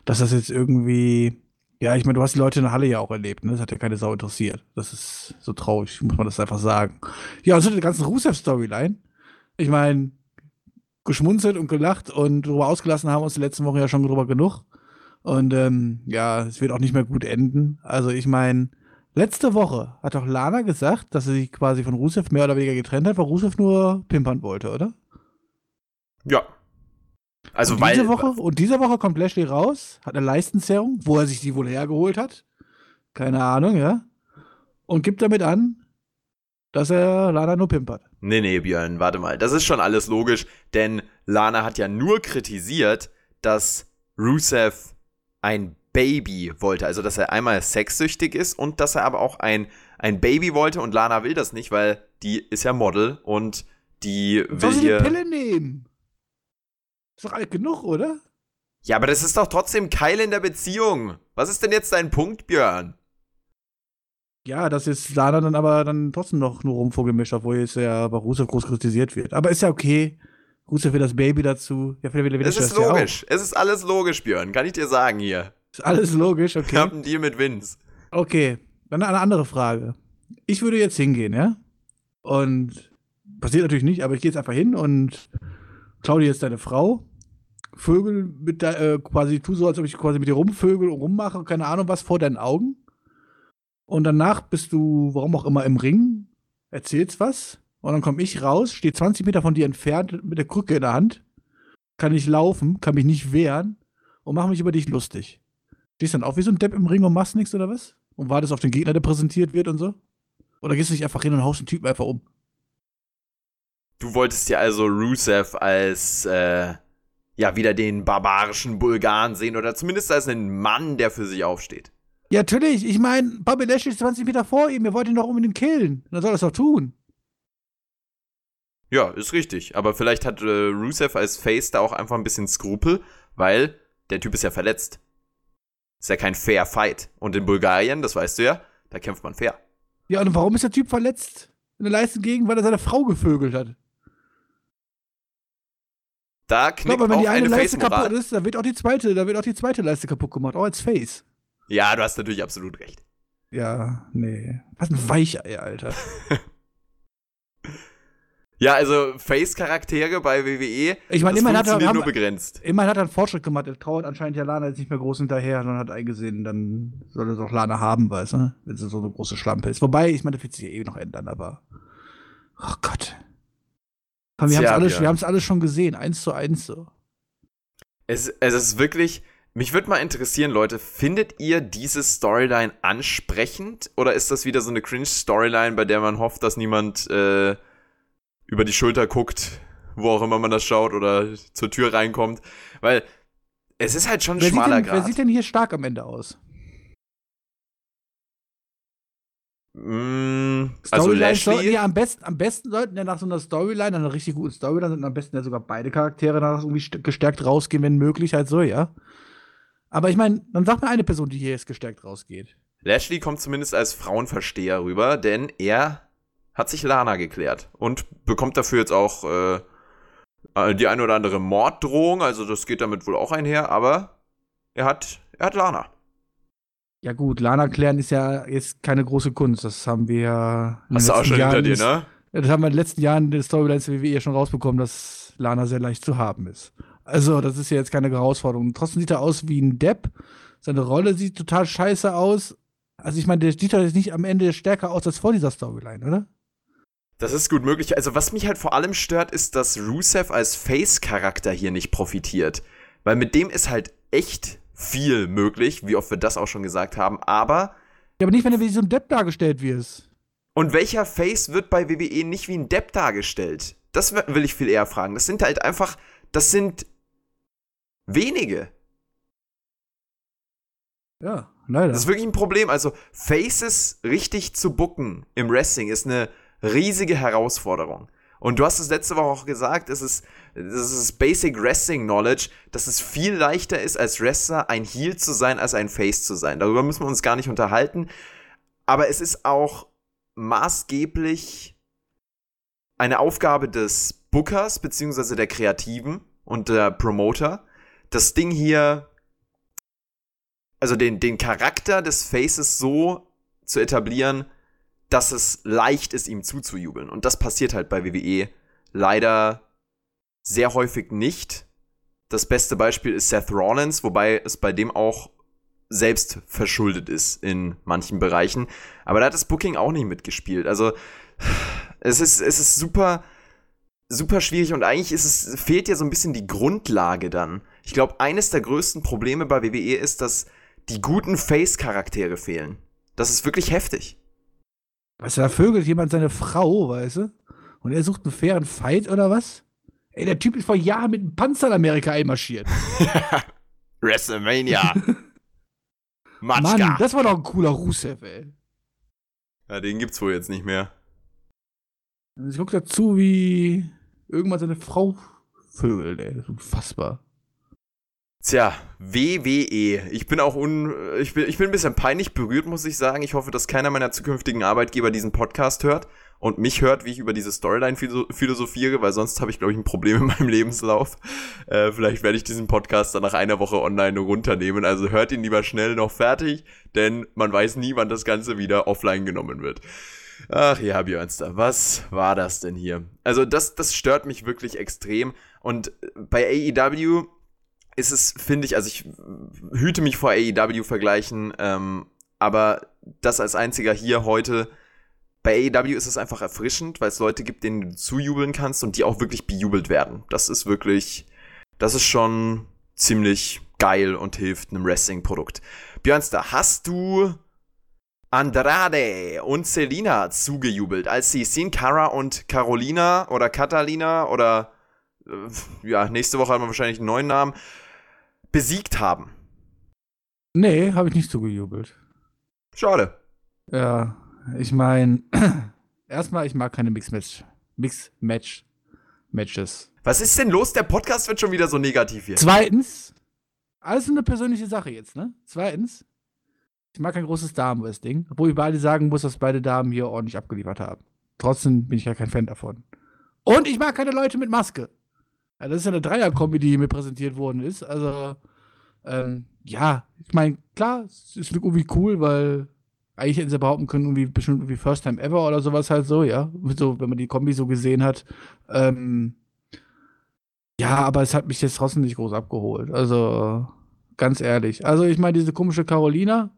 dass das jetzt irgendwie, ja, ich meine, du hast die Leute in der Halle ja auch erlebt, ne? Das hat ja keine Sau interessiert. Das ist so traurig, muss man das einfach sagen. Ja, und so die ganzen Rusev-Storyline. Ich meine, geschmunzelt und gelacht und darüber ausgelassen haben wir uns die letzten Wochen ja schon drüber genug. Und ähm, ja, es wird auch nicht mehr gut enden. Also ich meine, letzte Woche hat doch Lana gesagt, dass sie sich quasi von Rusev mehr oder weniger getrennt hat, weil Rusev nur pimpern wollte, oder?
Ja. Also
und
weil
diese Woche und diese Woche kommt Lashley raus, hat eine Leistenzerrung, wo er sich die wohl hergeholt hat. Keine Ahnung, ja. Und gibt damit an, dass er Lana nur pimpert.
Nee, nee, Björn, warte mal. Das ist schon alles logisch, denn Lana hat ja nur kritisiert, dass Rusev ein Baby wollte. Also, dass er einmal sexsüchtig ist und dass er aber auch ein, ein Baby wollte. Und Lana will das nicht, weil die ist ja Model und die will
Soll sie
hier.
die Pille nehmen? Ist doch alt genug, oder?
Ja, aber das ist doch trotzdem Keil in der Beziehung. Was ist denn jetzt dein Punkt, Björn?
Ja, dass jetzt Lana dann aber dann trotzdem noch nur rumvogelmischt, obwohl jetzt ja bei Rusev groß kritisiert wird. Aber ist ja okay. Rusev will das Baby dazu. Ja, vielleicht will er
Es ist
das ja auch.
logisch. Es ist alles logisch, Björn. Kann ich dir sagen hier.
Ist alles logisch,
Ich
okay.
hab einen Deal mit Vince.
Okay, dann eine andere Frage. Ich würde jetzt hingehen, ja? Und passiert natürlich nicht, aber ich gehe jetzt einfach hin und Claudia ist deine Frau. Vögel mit de, äh, quasi, tu so, als ob ich quasi mit dir rumvögel und rummache, keine Ahnung was, vor deinen Augen. Und danach bist du, warum auch immer, im Ring, erzählst was. Und dann komme ich raus, stehe 20 Meter von dir entfernt mit der Krücke in der Hand, kann nicht laufen, kann mich nicht wehren und mache mich über dich lustig. Stehst dann auch wie so ein Depp im Ring und machst nichts oder was? Und wartest auf den Gegner, der präsentiert wird und so? Oder gehst du nicht einfach hin und haust den Typen einfach um?
Du wolltest dir also Rusev als, äh, ja, wieder den barbarischen Bulgaren sehen oder zumindest als einen Mann, der für sich aufsteht.
Ja, natürlich. Ich meine, Bobby Lashley ist 20 Meter vor ihm. Er wollte ihn doch unbedingt killen. Dann soll er das doch tun.
Ja, ist richtig. Aber vielleicht hat äh, Rusev als Face da auch einfach ein bisschen Skrupel, weil der Typ ist ja verletzt. Ist ja kein fair Fight. Und in Bulgarien, das weißt du ja, da kämpft man fair.
Ja, und warum ist der Typ verletzt? In der Leistengegend, weil er seine Frau gevögelt hat.
Da knickt
glaube, wenn
auch
die eine
eine
Leiste kaputt ist, dann wird auch die zweite, da wird auch die zweite Leiste kaputt gemacht, auch als Face.
Ja, du hast natürlich absolut recht.
Ja, nee. Was ein Weichei, Alter.
Ja, also Face-Charaktere bei WWE,
Ich meine, immerhin hat er, haben,
nur begrenzt.
immerhin hat er einen Fortschritt gemacht. Er trauert anscheinend ja Lana jetzt nicht mehr groß hinterher, sondern hat eingesehen, dann soll er doch Lana haben, weißt du? Wenn sie so eine große Schlampe ist. Wobei, ich meine, das wird sich ja eh noch ändern, aber. Oh Gott. Komm, wir haben es
Björn.
wir alles schon gesehen, eins zu eins so.
Es, es ist wirklich, Mich würde mal interessieren, Leute, findet ihr diese Storyline ansprechend oder ist das wieder so eine Cringe-Storyline, bei der man hofft, dass niemand äh, über die Schulter guckt, wo auch immer man das schaut oder zur Tür reinkommt? Weil es ist halt schon ein
Wer,
schmaler
denn, wer
Grad.
sieht denn hier stark am Ende aus?
Mm, also Lashley,
nee, am besten, am besten sollten ja nach so einer Storyline, einer richtig guten Storyline, sollten am besten ja sogar beide Charaktere danach irgendwie st- gestärkt rausgehen, wenn möglich, halt so, ja. Aber ich meine, dann sag mir eine Person, die hier jetzt gestärkt rausgeht.
Lashley kommt zumindest als Frauenversteher rüber, denn er hat sich Lana geklärt und bekommt dafür jetzt auch äh, die eine oder andere Morddrohung, also das geht damit wohl auch einher, aber er hat, er hat Lana.
Ja gut, Lana klären ist ja jetzt keine große Kunst. Das haben wir ja in den
Hast du auch
letzten
schon hinter
Jahren-
dir, ne?
Ja, Das haben wir in den letzten Jahren in den Storylines der WWE schon rausbekommen, dass Lana sehr leicht zu haben ist. Also, das ist ja jetzt keine Herausforderung. Trotzdem sieht er aus wie ein Depp. Seine Rolle sieht total scheiße aus. Also, ich meine, der sieht doch jetzt nicht am Ende stärker aus als vor dieser Storyline, oder?
Das ist gut möglich. Also, was mich halt vor allem stört, ist, dass Rusev als Face-Charakter hier nicht profitiert. Weil mit dem ist halt echt viel möglich, wie oft wir das auch schon gesagt haben. Aber,
Ja, aber nicht, wenn er wie so ein Depp dargestellt wird.
und welcher Face wird bei WWE nicht wie ein Depp dargestellt? Das will ich viel eher fragen. Das sind halt einfach, das sind wenige.
Ja, leider.
Das ist wirklich ein Problem. Also, Faces richtig zu booken im Wrestling ist eine riesige Herausforderung. Und du hast es letzte Woche auch gesagt, es ist, es ist Basic Wrestling Knowledge, dass es viel leichter ist, als Wrestler ein Heel zu sein, als ein Face zu sein. Darüber müssen wir uns gar nicht unterhalten. Aber es ist auch maßgeblich eine Aufgabe des Bookers, beziehungsweise der Kreativen und der Promoter, das Ding hier also den, den Charakter des Faces so zu etablieren, dass es leicht ist, ihm zuzujubeln. Und das passiert halt bei WWE leider sehr häufig nicht. Das beste Beispiel ist Seth Rollins, wobei es bei dem auch selbst verschuldet ist in manchen Bereichen. Aber da hat das Booking auch nicht mitgespielt. Also es ist, es ist super, super schwierig und eigentlich ist es, fehlt ja so ein bisschen die Grundlage dann. Ich glaube, eines der größten Probleme bei WWE ist, dass die guten Face-Charaktere fehlen. Das ist wirklich heftig.
Weißt du, da vögelt jemand seine Frau, weißt du? Und er sucht einen fairen Fight oder was? Ey, der Typ ist vor Jahren mit einem Panzer in Amerika einmarschiert.
WrestleMania.
Mann,
Matschka.
das war doch ein cooler Rusev, ey.
Ja, den gibt's wohl jetzt nicht mehr.
Und Ich guck dazu, wie irgendwann seine Frau vögelt, ey. Das ist unfassbar.
Tja, WWE. Ich bin auch un. Ich bin, ich bin ein bisschen peinlich berührt, muss ich sagen. Ich hoffe, dass keiner meiner zukünftigen Arbeitgeber diesen Podcast hört und mich hört, wie ich über diese Storyline philo- philosophiere, weil sonst habe ich, glaube ich, ein Problem in meinem Lebenslauf. Äh, vielleicht werde ich diesen Podcast dann nach einer Woche online runternehmen. Also hört ihn lieber schnell noch fertig, denn man weiß nie, wann das Ganze wieder offline genommen wird. Ach ja, Björnster, was war das denn hier? Also das, das stört mich wirklich extrem. Und bei AEW ist es, finde ich, also ich hüte mich vor AEW-Vergleichen, ähm, aber das als einziger hier heute. Bei AEW ist es einfach erfrischend, weil es Leute gibt, denen du zujubeln kannst und die auch wirklich bejubelt werden. Das ist wirklich, das ist schon ziemlich geil und hilft einem Wrestling-Produkt. Björnster, hast du Andrade und Selina zugejubelt, als sie Sin Cara und Carolina oder Catalina oder äh, ja, nächste Woche haben wir wahrscheinlich einen neuen Namen, besiegt haben.
Nee, habe ich nicht zugejubelt.
Schade.
Ja, ich meine, erstmal, ich mag keine Mix-Match. Mix-Match-Matches.
Was ist denn los? Der Podcast wird schon wieder so negativ hier.
Zweitens, alles eine persönliche Sache jetzt, ne? Zweitens, ich mag kein großes Damenwrestling, obwohl ich beide sagen muss, dass beide Damen hier ordentlich abgeliefert haben. Trotzdem bin ich ja kein Fan davon. Und ich mag keine Leute mit Maske. Ja, das ist ja eine Dreier-Kombi, die hier mir präsentiert worden ist. Also, ähm, ja, ich meine, klar, es ist irgendwie cool, weil eigentlich hätten sie behaupten können, irgendwie bestimmt irgendwie First Time Ever oder sowas halt so, ja. So, wenn man die Kombi so gesehen hat. Ähm, ja, aber es hat mich jetzt trotzdem nicht groß abgeholt. Also, ganz ehrlich. Also, ich meine, diese komische Carolina,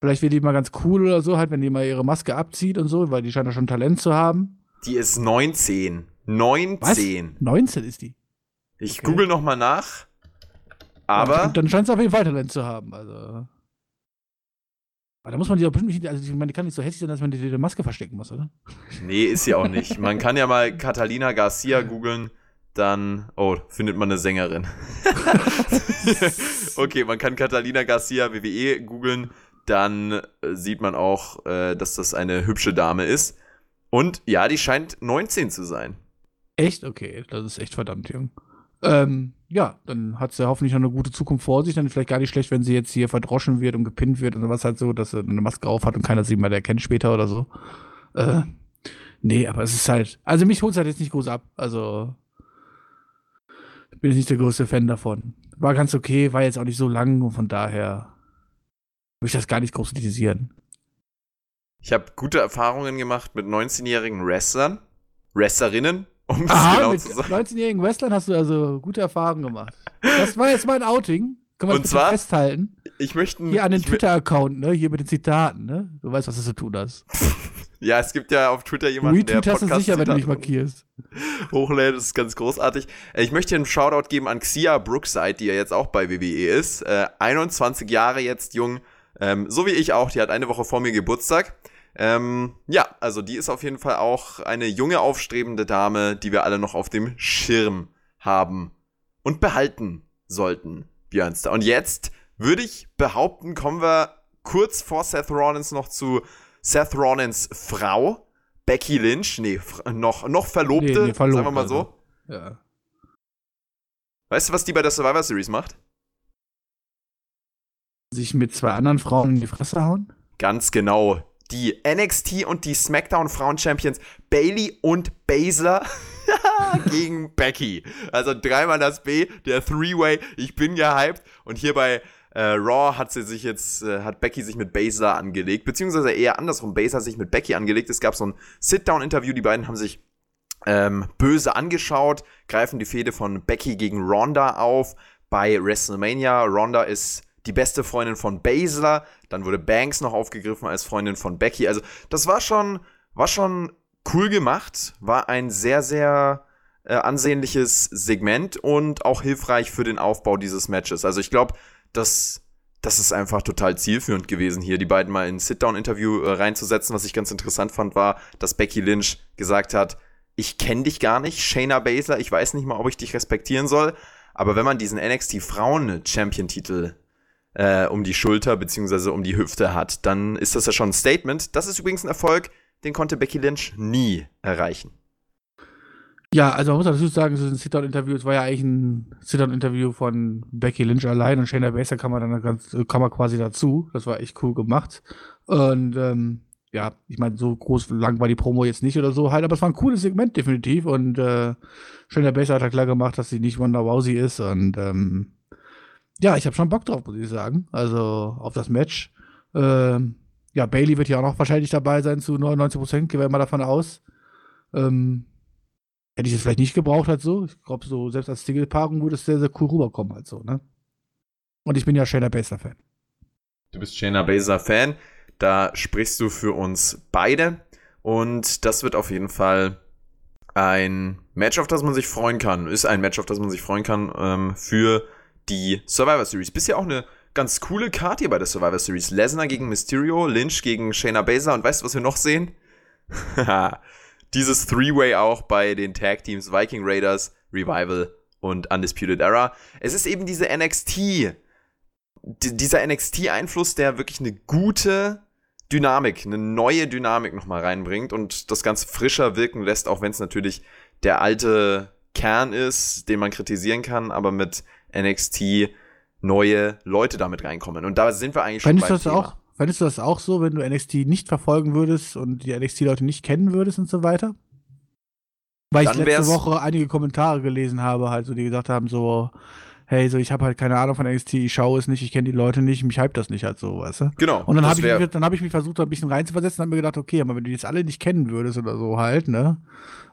vielleicht wird die mal ganz cool oder so, halt, wenn die mal ihre Maske abzieht und so, weil die scheint ja schon Talent zu haben.
Die ist 19. 19.
19 ist die.
Ich
Okay.
google noch mal nach. Aber.
dann scheint es auf jeden Fall Talent zu haben. Also. Aber da muss man die auch bestimmt nicht, also ich meine, die kann nicht so hässlich sein, dass man die, die Maske verstecken muss, oder?
Nee, ist sie auch nicht. Man kann ja mal Catalina Garcia googeln, dann, oh, findet man eine Sängerin. okay, man kann Catalina Garcia WWE googeln, dann äh, sieht man auch, äh, dass das eine hübsche Dame ist. Und ja, die scheint 19 zu sein.
Echt? Okay, das ist echt verdammt jung. Ähm, ja, dann hat sie hoffentlich noch eine gute Zukunft vor sich. Dann vielleicht gar nicht schlecht, wenn sie jetzt hier verdroschen wird und gepinnt wird und sowas halt so, dass sie eine Maske auf hat und keiner sie mal erkennt später oder so. Äh, nee, aber es ist halt, also mich holt es halt jetzt nicht groß ab. Also bin ich nicht der größte Fan davon. War ganz okay, war jetzt auch nicht so lang und von daher will ich das gar nicht groß kritisieren.
Ich habe gute Erfahrungen gemacht mit 19-jährigen Wrestlern, Wrestlerinnen,
um Aha, genau mit 19-jährigen Wrestlern hast du also gute Erfahrungen gemacht. Das war jetzt mein Outing. Können wir
Und zwar,
festhalten?
Ich möchte.
Hier an den Twitter-Account, ne? Hier mit den Zitaten, ne? Du weißt, was du zu tun hast.
ja, es gibt ja auf Twitter jemanden,
Retweet der Podcast hast du sicher, wenn du dich markierst.
Hochlädt, das ist ganz großartig. Ich möchte hier einen Shoutout geben an Xia Brookside, die ja jetzt auch bei WWE ist. Äh, 21 Jahre jetzt jung. Ähm, so wie ich auch, die hat eine Woche vor mir Geburtstag. Ähm, ja, also die ist auf jeden Fall auch eine junge, aufstrebende Dame, die wir alle noch auf dem Schirm haben und behalten sollten, Björnster. Und jetzt würde ich behaupten, kommen wir kurz vor Seth Rollins noch zu Seth Rollins Frau, Becky Lynch. Nee, noch, noch Verlobte, nee, nee, verlobt, sagen wir mal so.
Also. Ja.
Weißt du, was die bei der Survivor Series macht?
Sich mit zwei anderen Frauen in die Fresse hauen?
Ganz genau die NXT und die SmackDown Frauen Champions Bailey und Baszler gegen Becky. Also dreimal das B, der Three-Way. Ich bin gehypt. Und hier bei äh, Raw hat sie sich jetzt, äh, hat Becky sich mit Baszler angelegt, beziehungsweise eher andersrum. Baszler sich mit Becky angelegt. Es gab so ein Sit-Down-Interview. Die beiden haben sich ähm, böse angeschaut, greifen die Fehde von Becky gegen Ronda auf bei WrestleMania. Ronda ist die beste Freundin von Baszler. Dann wurde Banks noch aufgegriffen als Freundin von Becky. Also, das war schon, war schon cool gemacht. War ein sehr, sehr äh, ansehnliches Segment und auch hilfreich für den Aufbau dieses Matches. Also, ich glaube, das, das ist einfach total zielführend gewesen, hier die beiden mal in ein Sit-Down-Interview äh, reinzusetzen. Was ich ganz interessant fand, war, dass Becky Lynch gesagt hat, ich kenne dich gar nicht, Shayna Baszler, ich weiß nicht mal, ob ich dich respektieren soll. Aber wenn man diesen NXT Frauen Champion Titel äh, um die Schulter beziehungsweise um die Hüfte hat, dann ist das ja schon ein Statement. Das ist übrigens ein Erfolg, den konnte Becky Lynch nie erreichen.
Ja, also man muss dazu sagen, so ein Sit-Down-Interview, es war ja eigentlich ein Sit-Down-Interview von Becky Lynch allein und Shayna Baszler kam dann ganz, kam man quasi dazu. Das war echt cool gemacht. Und ähm, ja, ich meine, so groß lang war die Promo jetzt nicht oder so halt, aber es war ein cooles Segment definitiv und äh, Shayna Baszler hat ja klar gemacht, dass sie nicht Wonder Wowsy ist und ähm, ja, ich habe schon Bock drauf, muss ich sagen. Also auf das Match. Ähm, ja, Bailey wird ja auch noch wahrscheinlich dabei sein zu 99 Prozent, gehen wir mal davon aus. Ähm, hätte ich es vielleicht nicht gebraucht halt so. Ich glaube, so selbst als Single-Paarung würde es sehr, sehr cool rüberkommen halt so, ne? Und ich bin ja Shayna Baszler-Fan.
Du bist Shayna Baszler-Fan. Da sprichst du für uns beide. Und das wird auf jeden Fall ein Match, auf das man sich freuen kann. Ist ein Match, auf das man sich freuen kann ähm, für die Survivor Series. Bisher auch eine ganz coole Karte hier bei der Survivor Series. Lesnar gegen Mysterio, Lynch gegen Shayna Baszler und weißt du, was wir noch sehen? Dieses Three-Way auch bei den Tag Teams Viking Raiders, Revival und Undisputed Era. Es ist eben diese NXT, dieser NXT-Einfluss, der wirklich eine gute Dynamik, eine neue Dynamik nochmal reinbringt und das Ganze frischer wirken lässt, auch wenn es natürlich der alte Kern ist, den man kritisieren kann, aber mit NXT neue Leute damit reinkommen. Und da sind wir eigentlich
schon Fändest beim du das Thema. Auch, fändest du das auch so, wenn du NXT nicht verfolgen würdest und die NXT-Leute nicht kennen würdest und so weiter? Weil Dann ich letzte Woche einige Kommentare gelesen habe, halt so, die gesagt haben, so, hey, so ich habe halt keine Ahnung von NXT, ich schaue es nicht, ich kenne die Leute nicht, mich hype das nicht halt so, weißt du?
Genau.
Und dann habe ich, mich, hab ich mich versucht, ein bisschen reinzuversetzen und habe mir gedacht, okay, aber wenn du die jetzt alle nicht kennen würdest oder so halt, ne?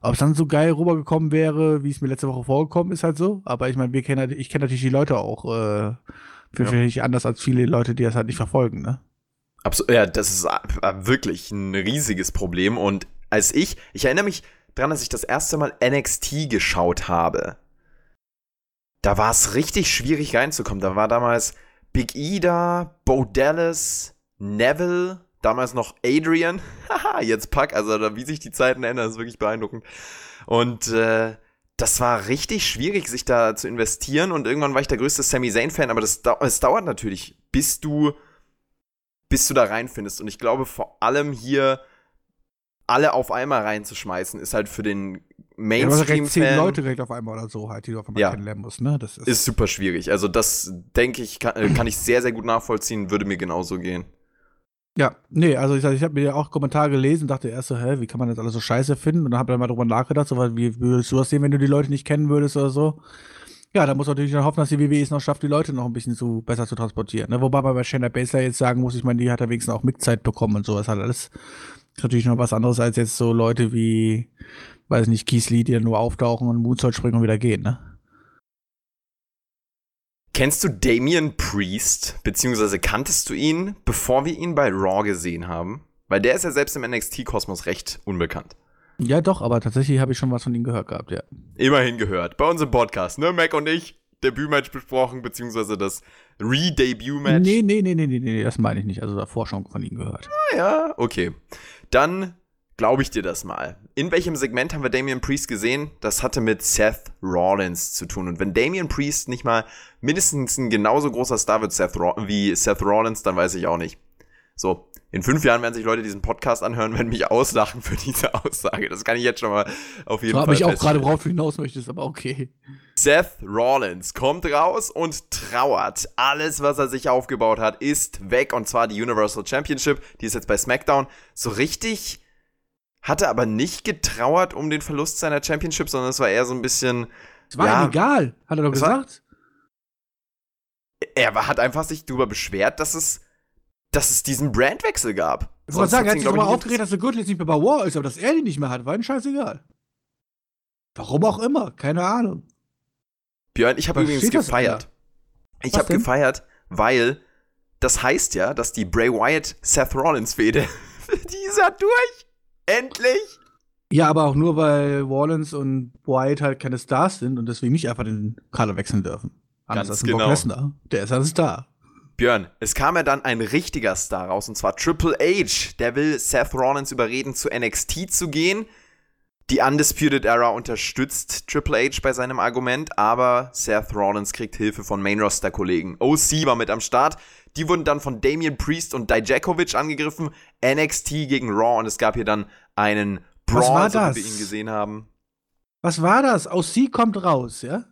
Ob es dann so geil rübergekommen wäre, wie es mir letzte Woche vorgekommen ist, halt so. Aber ich meine, wir kennen halt, ich kenne natürlich die Leute auch äh, für ja. vielleicht anders als viele Leute, die das halt nicht verfolgen, ne?
Absolut, ja, das ist äh, wirklich ein riesiges Problem. Und als ich, ich erinnere mich daran, dass ich das erste Mal NXT geschaut habe da war es richtig schwierig reinzukommen. Da war damals Big E da, Bo Dallas, Neville, damals noch Adrian. Haha, jetzt Pack. Also wie sich die Zeiten ändern, ist wirklich beeindruckend. Und äh, das war richtig schwierig, sich da zu investieren. Und irgendwann war ich der größte Sami Zayn-Fan, aber das, das dauert natürlich, bis du, bis du da reinfindest. Und ich glaube, vor allem hier alle auf einmal reinzuschmeißen, ist halt für den Mainstream. Ja,
zehn Leute direkt auf einmal oder so halt, die du auf einmal ja. kennenlernen musst, ne?
Das ist, ist super schwierig. Also, das denke ich, kann, äh, kann ich sehr, sehr gut nachvollziehen, würde mir genauso gehen.
Ja, nee, also ich, ich habe mir ja auch Kommentare gelesen und dachte erst so, hä, wie kann man das alles so scheiße finden? Und dann habe ich mal drüber nachgedacht, so, wie würdest du das sehen, wenn du die Leute nicht kennen würdest oder so? Ja, da muss man natürlich dann hoffen, dass die WWE es noch schafft, die Leute noch ein bisschen zu, besser zu transportieren. Ne? Wobei man bei Shayna Baszler jetzt sagen muss, ich meine, die hat ja wenigstens auch Mitzeit bekommen und sowas halt alles. Ist natürlich noch was anderes als jetzt so Leute wie, weiß nicht, Lee, die dann nur auftauchen und Moonsault springen und wieder gehen, ne?
Kennst du Damian Priest, beziehungsweise kanntest du ihn, bevor wir ihn bei Raw gesehen haben? Weil der ist ja selbst im NXT-Kosmos recht unbekannt.
Ja, doch, aber tatsächlich habe ich schon was von ihm gehört gehabt, ja.
Immerhin gehört. Bei uns im Podcast, ne? Mac und ich, Debütmatch besprochen, beziehungsweise das Re-Debut-Match.
Nee, nee, nee, nee, nee, nee, das meine ich nicht. Also davor schon von ihm gehört.
Ah, ja, okay. Dann glaube ich dir das mal. In welchem Segment haben wir Damian Priest gesehen? Das hatte mit Seth Rollins zu tun. Und wenn Damian Priest nicht mal mindestens ein genauso großer Star wird Seth wie Seth Rollins, dann weiß ich auch nicht. So, in fünf Jahren werden sich Leute diesen Podcast anhören, werden mich auslachen für diese Aussage. Das kann ich jetzt schon mal auf jeden
so
Fall.
Ich mich auch gerade, worauf du hinaus möchtest, aber okay.
Seth Rollins kommt raus und trauert. Alles, was er sich aufgebaut hat, ist weg. Und zwar die Universal Championship. Die ist jetzt bei SmackDown. So richtig hatte aber nicht getrauert um den Verlust seiner Championship, sondern es war eher so ein bisschen.
Es war ja, ihm egal, hat er doch gesagt.
War, er hat einfach sich darüber beschwert, dass es, dass es diesen Brandwechsel gab.
Ich wollte sagen, er hat sich darüber aufgeregt, dass der Gürtel jetzt nicht mehr bei War ist, aber dass er den nicht mehr hat, war ihm scheißegal. Warum auch immer, keine Ahnung.
Björn, ich habe übrigens gefeiert. Ich habe gefeiert, weil das heißt ja, dass die Bray Wyatt Seth Rollins Fehde, die ist ja durch. Endlich!
Ja, aber auch nur, weil Wallens und White halt keine Stars sind und deswegen nicht einfach den Kader wechseln dürfen. Anders Ganz als genau. Brock Lesnar. Der ist ein Star.
Björn, es kam ja dann ein richtiger Star raus, und zwar Triple H. Der will Seth Rollins überreden, zu NXT zu gehen. Die Undisputed Era unterstützt Triple H bei seinem Argument, aber Seth Rollins kriegt Hilfe von Main-Roster-Kollegen. OC war mit am Start. Die wurden dann von Damian Priest und Dijakovic angegriffen. NXT gegen Raw und es gab hier dann einen
Brawl, so
wie wir ihn gesehen haben.
Was war das? OC kommt raus, ja?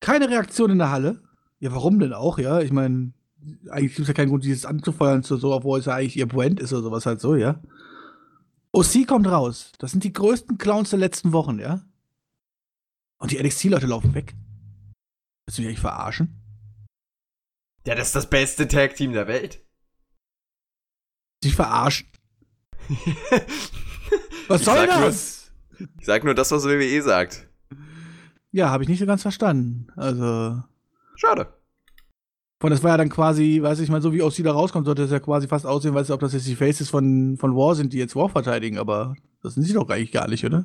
Keine Reaktion in der Halle. Ja, warum denn auch, ja? Ich meine, eigentlich gibt es ja keinen Grund, dieses anzufeuern, so, obwohl es ja eigentlich ihr Brand ist oder sowas halt so, ja? OC kommt raus. Das sind die größten Clowns der letzten Wochen, ja? Und die NXT-Leute laufen weg. Willst du mich eigentlich verarschen?
Ja, das ist das beste Tag-Team der Welt.
Dich verarschen. was soll das?
Nur, ich sag nur das, was WWE sagt.
Ja, habe ich nicht so ganz verstanden. Also.
Schade.
Von das war ja dann quasi, weiß ich mal, so wie aus da rauskommt, sollte es ja quasi fast aussehen, weil es ob das jetzt die Faces von, von War sind, die jetzt War verteidigen, aber das sind sie doch eigentlich gar nicht, oder?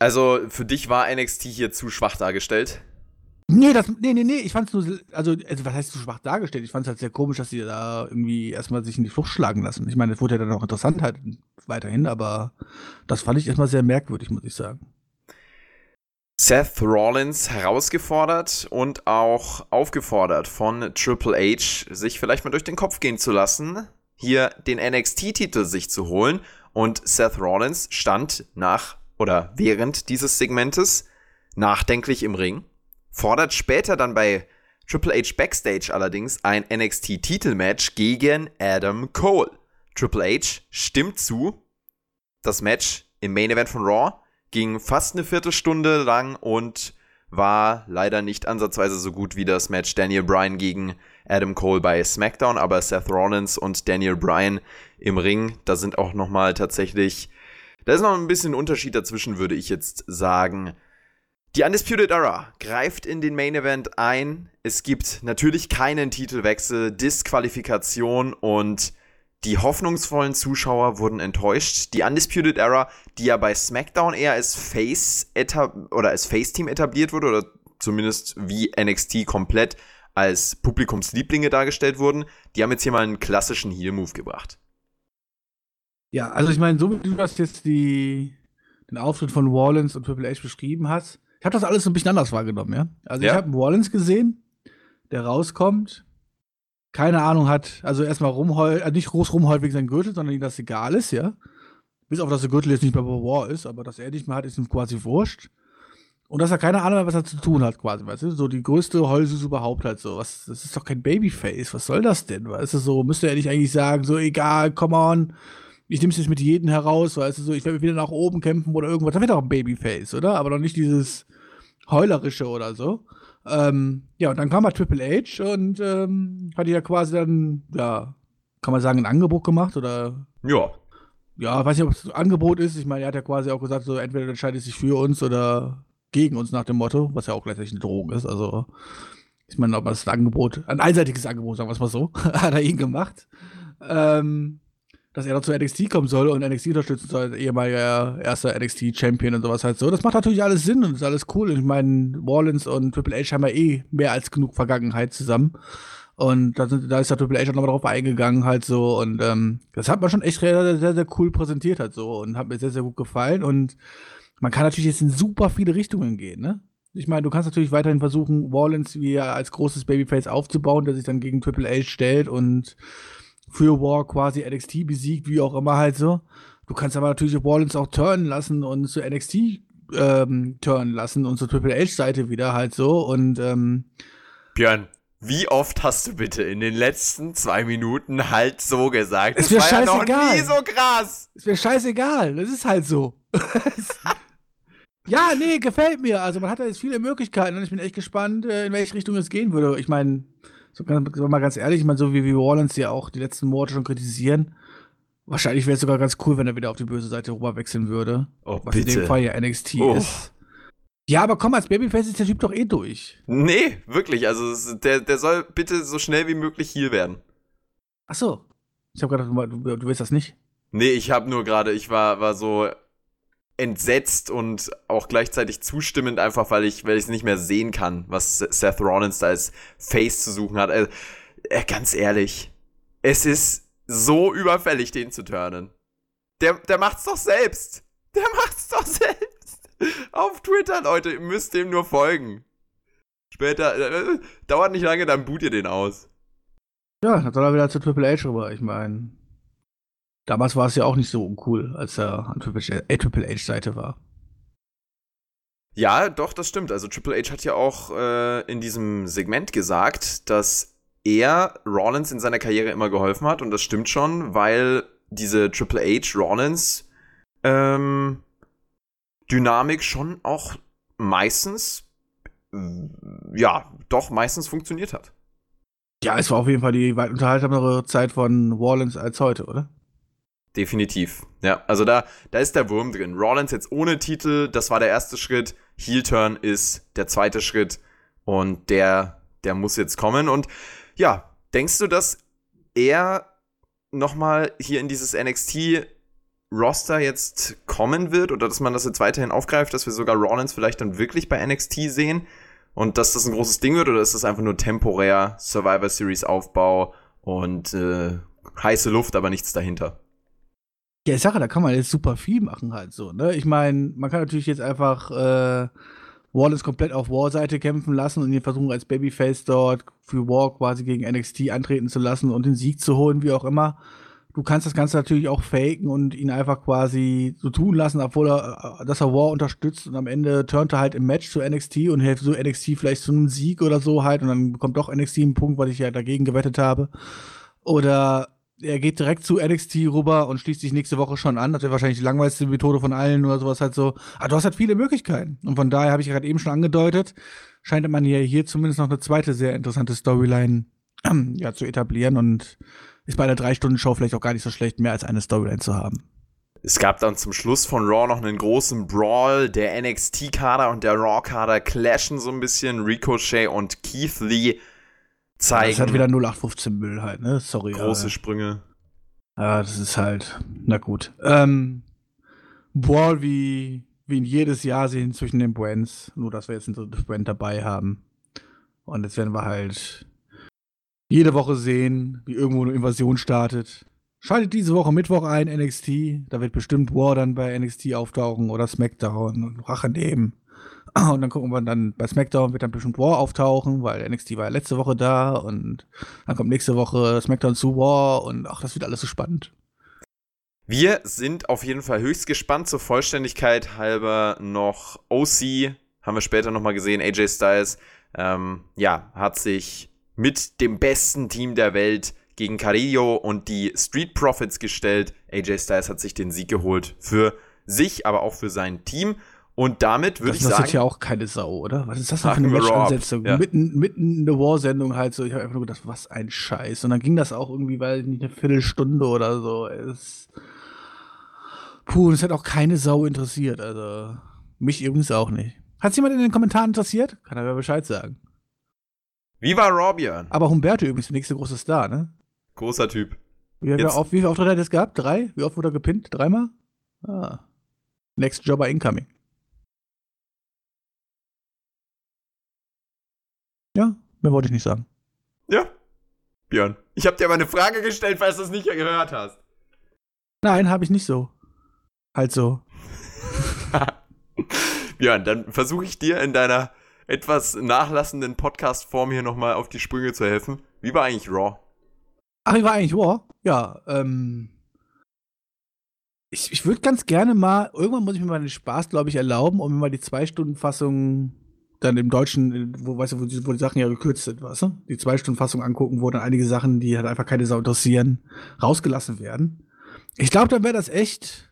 Also, für dich war NXT hier zu schwach dargestellt?
Nee, das, nee, nee, nee, ich fand's nur, also, also was heißt so schwach dargestellt? Ich fand's halt sehr komisch, dass die da irgendwie erstmal sich in die Flucht schlagen lassen. Ich meine, es wurde ja dann auch interessant halt weiterhin, aber das fand ich erstmal sehr merkwürdig, muss ich sagen.
Seth Rollins herausgefordert und auch aufgefordert von Triple H, sich vielleicht mal durch den Kopf gehen zu lassen, hier den NXT-Titel sich zu holen. Und Seth Rollins stand nach oder während dieses Segmentes nachdenklich im Ring fordert später dann bei Triple H Backstage allerdings ein NXT-Titelmatch gegen Adam Cole. Triple H stimmt zu. Das Match im Main Event von Raw ging fast eine Viertelstunde lang und war leider nicht ansatzweise so gut wie das Match Daniel Bryan gegen Adam Cole bei SmackDown, aber Seth Rollins und Daniel Bryan im Ring, da sind auch noch mal tatsächlich, da ist noch ein bisschen Unterschied dazwischen, würde ich jetzt sagen. Die Undisputed Era greift in den Main Event ein. Es gibt natürlich keinen Titelwechsel, Disqualifikation und Die hoffnungsvollen Zuschauer wurden enttäuscht. Die Undisputed Era, die ja bei SmackDown eher als Face oder als Face-Team etabliert wurde, oder zumindest wie NXT komplett als Publikumslieblinge dargestellt wurden, die haben jetzt hier mal einen klassischen Heel-Move gebracht.
Ja, also ich meine, so wie du das jetzt die, den Auftritt von Wallens und Triple H beschrieben hast, ich habe das alles so ein bisschen anders wahrgenommen, ja. Also ja? ich habe Wallens gesehen, der rauskommt, keine Ahnung hat, also erstmal rumheult, äh, nicht groß rumheult wegen seinem Gürtel, sondern ihm das egal ist, ja. Bis auf, dass der Gürtel jetzt nicht mehr bei War ist, aber dass er nicht mehr hat, ist ihm quasi wurscht. Und dass er keine Ahnung hat, was er zu tun hat, quasi, weißt du? So die größte Heulsüße überhaupt halt so. Was, das ist doch kein Babyface, was soll das denn? Weißt du, so, müsste er nicht eigentlich sagen, so, egal, come on, ich nehme es jetzt mit jedem heraus, weißt du, so, ich werde wieder nach oben kämpfen oder irgendwas. Das wird doch ein Babyface, oder? Aber doch nicht dieses Heulerische oder so. Ähm, ja, und dann kam halt Triple H und ähm, hat ja quasi dann, ja, kann man sagen, ein Angebot gemacht oder?
Ja.
Ja, weiß nicht, ob es ein Angebot ist. Ich meine, er hat ja quasi auch gesagt, so entweder entscheidet sich für uns oder gegen uns nach dem Motto, was ja auch gleichzeitig eine Drohung ist. Also, ich meine, ob das ein Angebot, ein einseitiges Angebot, sagen wir es mal so, hat er ihn gemacht. Ähm, dass er zu NXT kommen soll und NXT unterstützen soll, ehemaliger erster NXT-Champion und sowas halt so. Das macht natürlich alles Sinn und ist alles cool. Ich meine, Wallens und Triple H haben ja eh mehr als genug Vergangenheit zusammen. Und da, sind, da ist der Triple H auch nochmal drauf eingegangen, halt so. Und ähm, das hat man schon echt sehr, sehr, sehr cool präsentiert, halt so. Und hat mir sehr, sehr gut gefallen. Und man kann natürlich jetzt in super viele Richtungen gehen, ne? Ich meine, du kannst natürlich weiterhin versuchen, Wallens wie als großes Babyface aufzubauen, der sich dann gegen Triple H stellt und für War quasi NXT besiegt, wie auch immer halt so. Du kannst aber natürlich Rollins auch turnen lassen und zu NXT ähm, turnen lassen und zur Triple H-Seite wieder halt so und ähm,
Björn, wie oft hast du bitte in den letzten zwei Minuten halt so gesagt?
Es wäre scheißegal. Ja noch nie
so krass.
Es wäre scheißegal. Das ist halt so. ja, nee, gefällt mir. Also man hat da jetzt viele Möglichkeiten und ich bin echt gespannt, äh, in welche Richtung es gehen würde. Ich meine, so, so mal ganz ehrlich, ich meine, so wie wir Orleans ja auch die letzten Monate schon kritisieren, wahrscheinlich wäre es sogar ganz cool, wenn er wieder auf die böse Seite rüber wechseln würde.
Oh,
was
bitte.
in dem Fall ja NXT oh. ist. Ja, aber komm, als Babyface ist der Typ doch eh durch.
Nee, wirklich. Also der, der soll bitte so schnell wie möglich hier werden.
Ach so. Ich habe gedacht, du, du willst das nicht.
Nee, ich habe nur gerade, ich war, war so entsetzt und auch gleichzeitig zustimmend, einfach weil ich weil es nicht mehr sehen kann, was Seth Rollins da als Face zu suchen hat. Also, äh, ganz ehrlich, es ist so überfällig, den zu turnen. Der, der macht's doch selbst. Der macht's doch selbst. Auf Twitter, Leute, ihr müsst dem nur folgen. Später, äh, dauert nicht lange, dann boot ihr den aus.
Ja, dann soll er wieder zu Triple H rüber. Ich meine, Damals war es ja auch nicht so uncool, als er an Triple H-Seite war.
Ja, doch, das stimmt. Also Triple H hat ja auch äh, in diesem Segment gesagt, dass er Rollins in seiner Karriere immer geholfen hat und das stimmt schon, weil diese Triple H Rollins ähm, Dynamik schon auch meistens ja, doch meistens funktioniert hat.
Ja, es war auf jeden Fall die weit unterhaltsamere Zeit von Rollins als heute, oder?
Definitiv. Ja, also da, da ist der Wurm drin. Rollins jetzt ohne Titel, das war der erste Schritt. Heel Turn ist der zweite Schritt und der, der muss jetzt kommen. Und ja, denkst du, dass er nochmal hier in dieses NXT Roster jetzt kommen wird oder dass man das jetzt weiterhin aufgreift, dass wir sogar Rollins vielleicht dann wirklich bei NXT sehen und dass das ein großes Ding wird oder ist das einfach nur temporär Survivor Series Aufbau und äh, heiße Luft, aber nichts dahinter?
Ja, ich sage, da kann man jetzt super viel machen halt so, ne? Ich meine, man kann natürlich jetzt einfach äh, Wallace komplett auf War-Seite kämpfen lassen und ihn versuchen als Babyface dort für War quasi gegen NXT antreten zu lassen und den Sieg zu holen, wie auch immer. Du kannst das Ganze natürlich auch faken und ihn einfach quasi so tun lassen, obwohl er, äh, dass er War unterstützt und am Ende turnt er halt im Match zu NXT und hilft so NXT vielleicht zu einem Sieg oder so halt und dann bekommt doch NXT einen Punkt, weil ich ja dagegen gewettet habe. Oder er geht direkt zu NXT rüber und schließt sich nächste Woche schon an. Das wäre wahrscheinlich die langweiligste Methode von allen oder sowas halt so. Aber du hast halt viele Möglichkeiten. Und von daher habe ich gerade eben schon angedeutet, scheint man hier, hier zumindest noch eine zweite sehr interessante Storyline ähm, ja, zu etablieren und ist bei der Drei-Stunden-Show vielleicht auch gar nicht so schlecht, mehr als eine Storyline zu haben.
Es gab dann zum Schluss von Raw noch einen großen Brawl. Der NXT-Kader und der Raw-Kader clashen so ein bisschen. Ricochet und Keith Lee zeigen. Das
hat wieder 0815 Müll halt, ne? Sorry.
Große aber. Sprünge.
Ja, das ist halt, na gut. Ähm, Brawl wie, wie in jedes Jahr sehen zwischen den Brands, nur dass wir jetzt ein drittes Brand dabei haben. Und jetzt werden wir halt jede Woche sehen, wie irgendwo eine Invasion startet. Schaltet diese Woche Mittwoch ein, NXT. Da wird bestimmt War dann bei NXT auftauchen oder SmackDown und Rache nehmen. Und dann gucken wir dann, bei SmackDown wird dann bestimmt War auftauchen, weil NXT war ja letzte Woche da und dann kommt nächste Woche SmackDown zu War und ach, das wird alles so spannend.
Wir sind auf jeden Fall höchst gespannt. Zur Vollständigkeit halber noch OC, haben wir später nochmal gesehen, AJ Styles, ähm, ja, hat sich mit dem besten Team der Welt gegen Carrillo und die Street Profits gestellt. AJ Styles hat sich den Sieg geholt für sich, aber auch für sein Team. Und damit würde ich sagen. Das
ist ja auch keine Sau, oder? Was ist das denn für eine Match-Ansetzung? Ja. Mitten, mitten in der War-Sendung halt so. Ich habe einfach nur gedacht, was ein Scheiß. Und dann ging das auch irgendwie, weil nicht eine Viertelstunde oder so. Es, puh, das hat auch keine Sau interessiert. Also, mich übrigens auch nicht. Hat jemand in den Kommentaren interessiert? Kann er mir Bescheid sagen.
Wie war Robian?
Aber Humberto übrigens der nächste große Star, ne?
Großer Typ.
Wie, wie, auf, wie viele Auftritte hat er das gehabt? Drei? Wie oft wurde er gepinnt? Dreimal? Ah. Next Jobber incoming. Ja, mehr wollte ich nicht sagen.
Ja. Björn, ich habe dir aber eine Frage gestellt, falls du es nicht gehört hast.
Nein, habe ich nicht so. Halt so.
Björn, dann versuche ich dir in deiner etwas nachlassenden Podcast-Form hier nochmal auf die Sprünge zu helfen. Wie war eigentlich Raw?
Ach, wie war eigentlich Raw? Ja, ähm. Ich, ich würde ganz gerne mal, irgendwann muss ich mir mal den Spaß, glaube ich, erlauben, um mir mal die Zwei-Stunden-Fassung dann im Deutschen, wo, weißt du, wo die, wo die Sachen ja gekürzt sind, weißt du? Die Zwei-Stunden-Fassung angucken, wo dann einige Sachen, die halt einfach keine Sau interessieren, rausgelassen werden. Ich glaube, dann wäre das echt.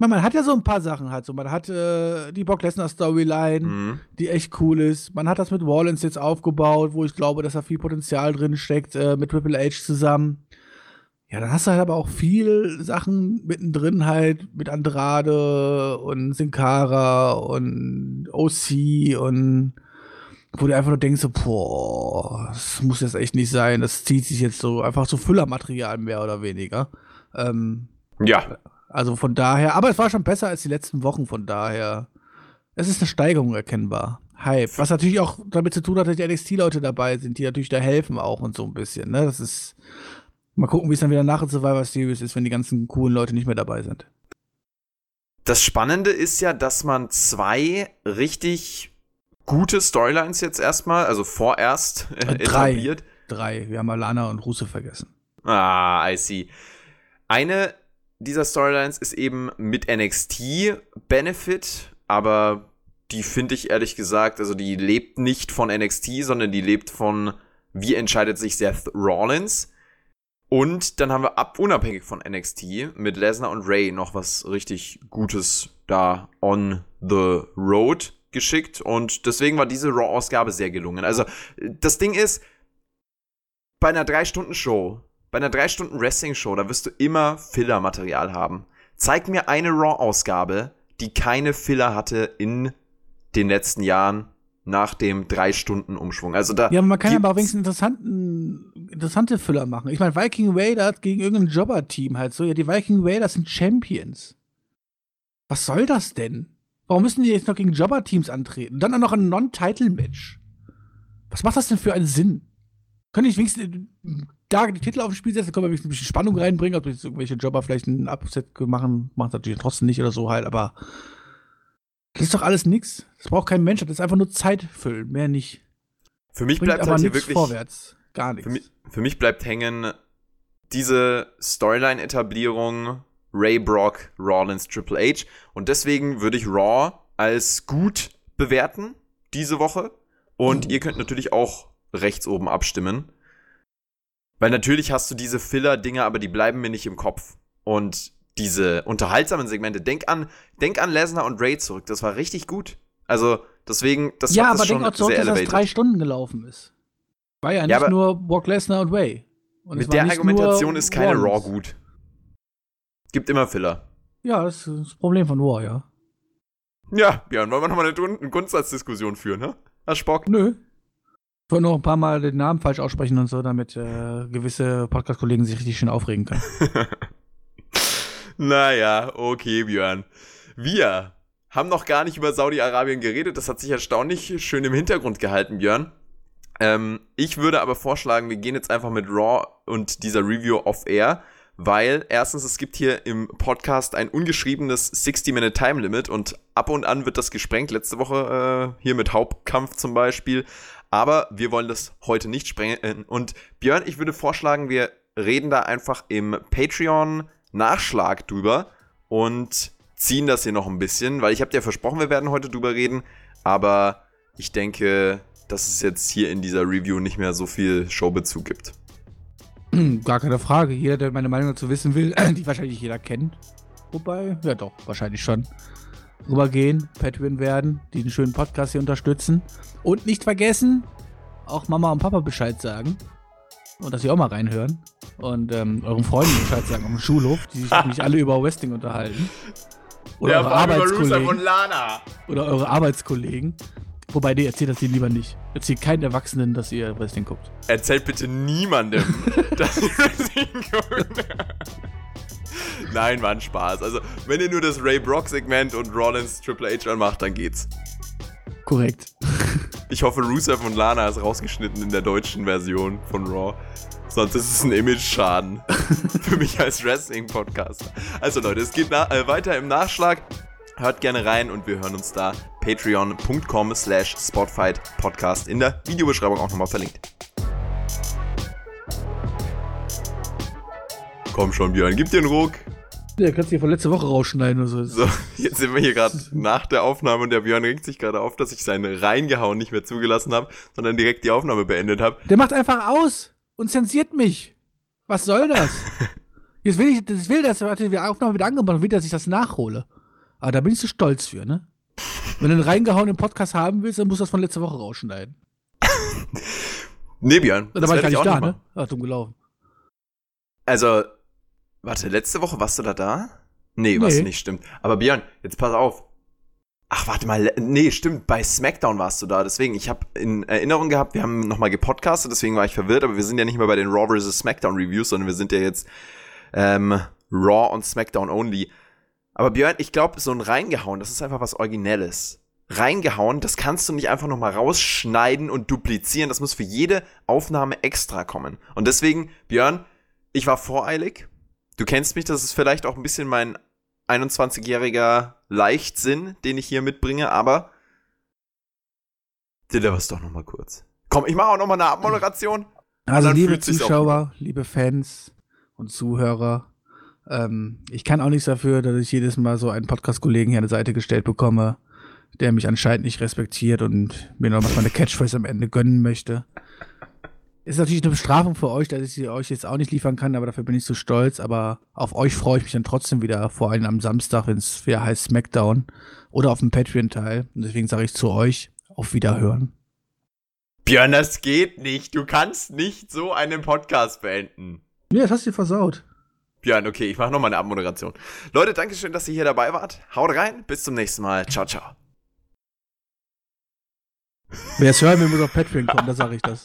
Meine, man hat ja so ein paar Sachen halt so. Man hat äh, die Brock Lesnar Storyline, mhm. die echt cool ist. Man hat das mit Wallens jetzt aufgebaut, wo ich glaube, dass da viel Potenzial drin steckt, äh, mit Triple H zusammen. Ja, dann hast du halt aber auch viel Sachen mittendrin halt mit Andrade und Sin Cara und OC und wo du einfach nur denkst, so, boah, das muss jetzt echt nicht sein. Das zieht sich jetzt so einfach so Füllermaterial mehr oder weniger. Ähm,
ja.
Also von daher, aber es war schon besser als die letzten Wochen, von daher. Es ist eine Steigerung erkennbar. Hype. Was natürlich auch damit zu tun hat, dass die NXT-Leute dabei sind, die natürlich da helfen auch und so ein bisschen. Ne? Das ist Mal gucken, wie es dann wieder nach Survivor Series ist, wenn die ganzen coolen Leute nicht mehr dabei sind.
Das Spannende ist ja, dass man zwei richtig gute Storylines jetzt erstmal, also vorerst äh, etabliert.
Drei. Wir haben Alana und Russe vergessen.
Ah, I see. Eine dieser Storylines ist eben mit NXT Benefit, aber die finde ich ehrlich gesagt, also die lebt nicht von NXT, sondern die lebt von, wie entscheidet sich Seth Rollins. Und dann haben wir ab unabhängig von NXT mit Lesnar und Ray noch was richtig Gutes da on the road geschickt und deswegen war diese Raw-Ausgabe sehr gelungen. Also das Ding ist, bei einer 3-Stunden-Show, bei einer 3-Stunden-Wrestling-Show, da wirst du immer Filler-Material haben. Zeig mir eine Raw-Ausgabe, die keine Filler hatte in den letzten Jahren nach dem drei Stunden Umschwung. Also da
ja, man kann aber auch wenigstens interessanten, interessante Füller machen. Ich meine, Viking Raiders gegen irgendein Jobber-Team halt so. Ja, die Viking Raiders sind Champions. Was soll das denn? Warum müssen die jetzt noch gegen Jobber-Teams antreten? Und dann auch noch ein Non-Title-Match. Was macht das denn für einen Sinn? Könnte ich wenigstens da die Titel auf dem Spiel setzen, können wir ein bisschen Spannung reinbringen, ob jetzt irgendwelche Jobber vielleicht ein Upset machen, macht natürlich trotzdem nicht oder so halt, aber das ist doch alles nix. Das braucht kein Mensch. Das ist einfach nur Zeit füllen, mehr nicht.
Für mich bleibt aber halt hier wirklich
vorwärts. Gar nichts.
Für mich, für mich bleibt hängen diese Storyline-Etablierung Ray Brock, Rollins, Triple H. Und deswegen würde ich Raw als gut bewerten diese Woche. Und oh. ihr könnt natürlich auch rechts oben abstimmen. Weil natürlich hast du diese Filler-Dinger, aber die bleiben mir nicht im Kopf. Und diese unterhaltsamen Segmente. Denk an, denk an Lesnar und Ray zurück. Das war richtig gut. Also, deswegen, das
ja, aber denk auch zurück, dass das drei Stunden gelaufen ist. War ja nicht ja, nur Brock Lesnar und Ray. Und
mit der Argumentation ist keine Raw gut. Gibt immer Filler.
Ja, das ist das Problem von Raw, ja.
Ja, Björn, wollen wir nochmal eine, eine Grundsatzdiskussion führen, ne? Hast Spock?
Nö. Ich wollte noch ein paar Mal den Namen falsch aussprechen und so, damit äh, gewisse Podcast-Kollegen sich richtig schön aufregen können.
naja, okay, Björn. Wir haben noch gar nicht über Saudi-Arabien geredet. Das hat sich erstaunlich schön im Hintergrund gehalten, Björn. Ähm, ich würde aber vorschlagen, wir gehen jetzt einfach mit Raw und dieser Review off-air, weil erstens, es gibt hier im Podcast ein ungeschriebenes 60-Minute-Time-Limit und ab und an wird das gesprengt. Letzte Woche äh, hier mit Hauptkampf zum Beispiel. Aber wir wollen das heute nicht sprengen. Und Björn, ich würde vorschlagen, wir reden da einfach im Patreon-Nachschlag drüber und ziehen das hier noch ein bisschen, weil ich habe dir versprochen, wir werden heute drüber reden, aber ich denke, dass es jetzt hier in dieser Review nicht mehr so viel Showbezug gibt.
Gar keine Frage. Jeder, der meine Meinung dazu wissen will, die wahrscheinlich jeder kennt. Wobei, ja doch, wahrscheinlich schon. Rübergehen, Patreon werden, die den schönen Podcast hier unterstützen. Und nicht vergessen, auch Mama und Papa Bescheid sagen. Und dass sie auch mal reinhören. Und ähm, euren Freunden Bescheid sagen am Schulhof, die sich nicht alle über Westing unterhalten. Oder
ja,
eure Arbeitskollegen. Oder eure Arbeitskollegen. Wobei, nee, erzählt das denen lieber nicht. Erzählt keinen Erwachsenen, dass ihr Wrestling guckt.
Erzählt bitte niemandem, dass ihr Wrestling guckt. Nein, war ein Spaß. Also, wenn ihr nur das Ray Brock-Segment und Rollins Triple H anmacht, dann geht's.
Korrekt.
Ich hoffe, Rusev und Lana ist rausgeschnitten in der deutschen Version von Raw. Sonst ist es ein Image-Schaden für mich als Wrestling-Podcaster. Also Leute, es geht äh, weiter im Nachschlag. Hört gerne rein und wir hören uns da. Patreon.com slash Spotfight Podcast in der Videobeschreibung auch nochmal verlinkt. Komm schon, Björn, gib dir einen Ruck.
Ja, kannst du hier von letzter Woche rausschneiden oder so.
So, jetzt sind wir hier gerade nach der Aufnahme und der Björn regt sich gerade auf, dass ich seine reingehauen nicht mehr zugelassen habe, sondern direkt die Aufnahme beendet habe.
Der macht einfach aus und zensiert mich. Was soll das? Jetzt will ich, das will das, die Aufnahme wieder angemacht und will, dass ich das nachhole. Aber da bin ich so stolz für, ne? Wenn du einen reingehauen im Podcast haben willst, dann musst du das von letzter Woche rausschneiden.
nee, Björn.
Da war ich gar nicht da, ne? Ach, dumm gelaufen.
Also, warte, letzte Woche warst du da da? Nee, nee. du nicht, stimmt. Aber Björn, jetzt pass auf. Ach, warte mal, nee, stimmt, bei SmackDown warst du da. Deswegen, ich habe in Erinnerung gehabt, wir haben nochmal gepodcastet, deswegen war ich verwirrt, aber wir sind ja nicht mehr bei den Raw vs. SmackDown Reviews, sondern wir sind ja jetzt ähm, Raw und SmackDown only. Aber Björn, ich glaube, so ein Reingehauen, das ist einfach was Originelles. Reingehauen, das kannst du nicht einfach nochmal rausschneiden und duplizieren. Das muss für jede Aufnahme extra kommen. Und deswegen, Björn, ich war voreilig. Du kennst mich, das ist vielleicht auch ein bisschen mein 21-jähriger Leichtsinn, den ich hier mitbringe, aber deliver es doch nochmal kurz. Komm, ich mache auch nochmal eine Abmoderation.
Also, liebe Zuschauer, liebe Fans und Zuhörer, ähm, ich kann auch nichts dafür, dass ich jedes Mal so einen Podcast-Kollegen hier an der Seite gestellt bekomme, der mich anscheinend nicht respektiert und mir noch mal eine Catchphrase am Ende gönnen möchte. Ist natürlich eine Bestrafung für euch, dass ich sie euch jetzt auch nicht liefern kann, aber dafür bin ich so stolz. Aber auf euch freue ich mich dann trotzdem wieder, vor allem am Samstag, wenn es wieder heißt SmackDown oder auf dem Patreon-Teil. Und deswegen sage ich zu euch, auf Wiederhören.
Björn, das geht nicht. Du kannst nicht so einen Podcast beenden.
Ja, das hast du versaut.
Björn, okay, ich mache nochmal eine Abmoderation. Leute, danke schön, dass ihr hier dabei wart. Haut rein, bis zum nächsten Mal. Ciao, ciao.
Wer es hören will, muss auf Patreon kommen, da sage ich das.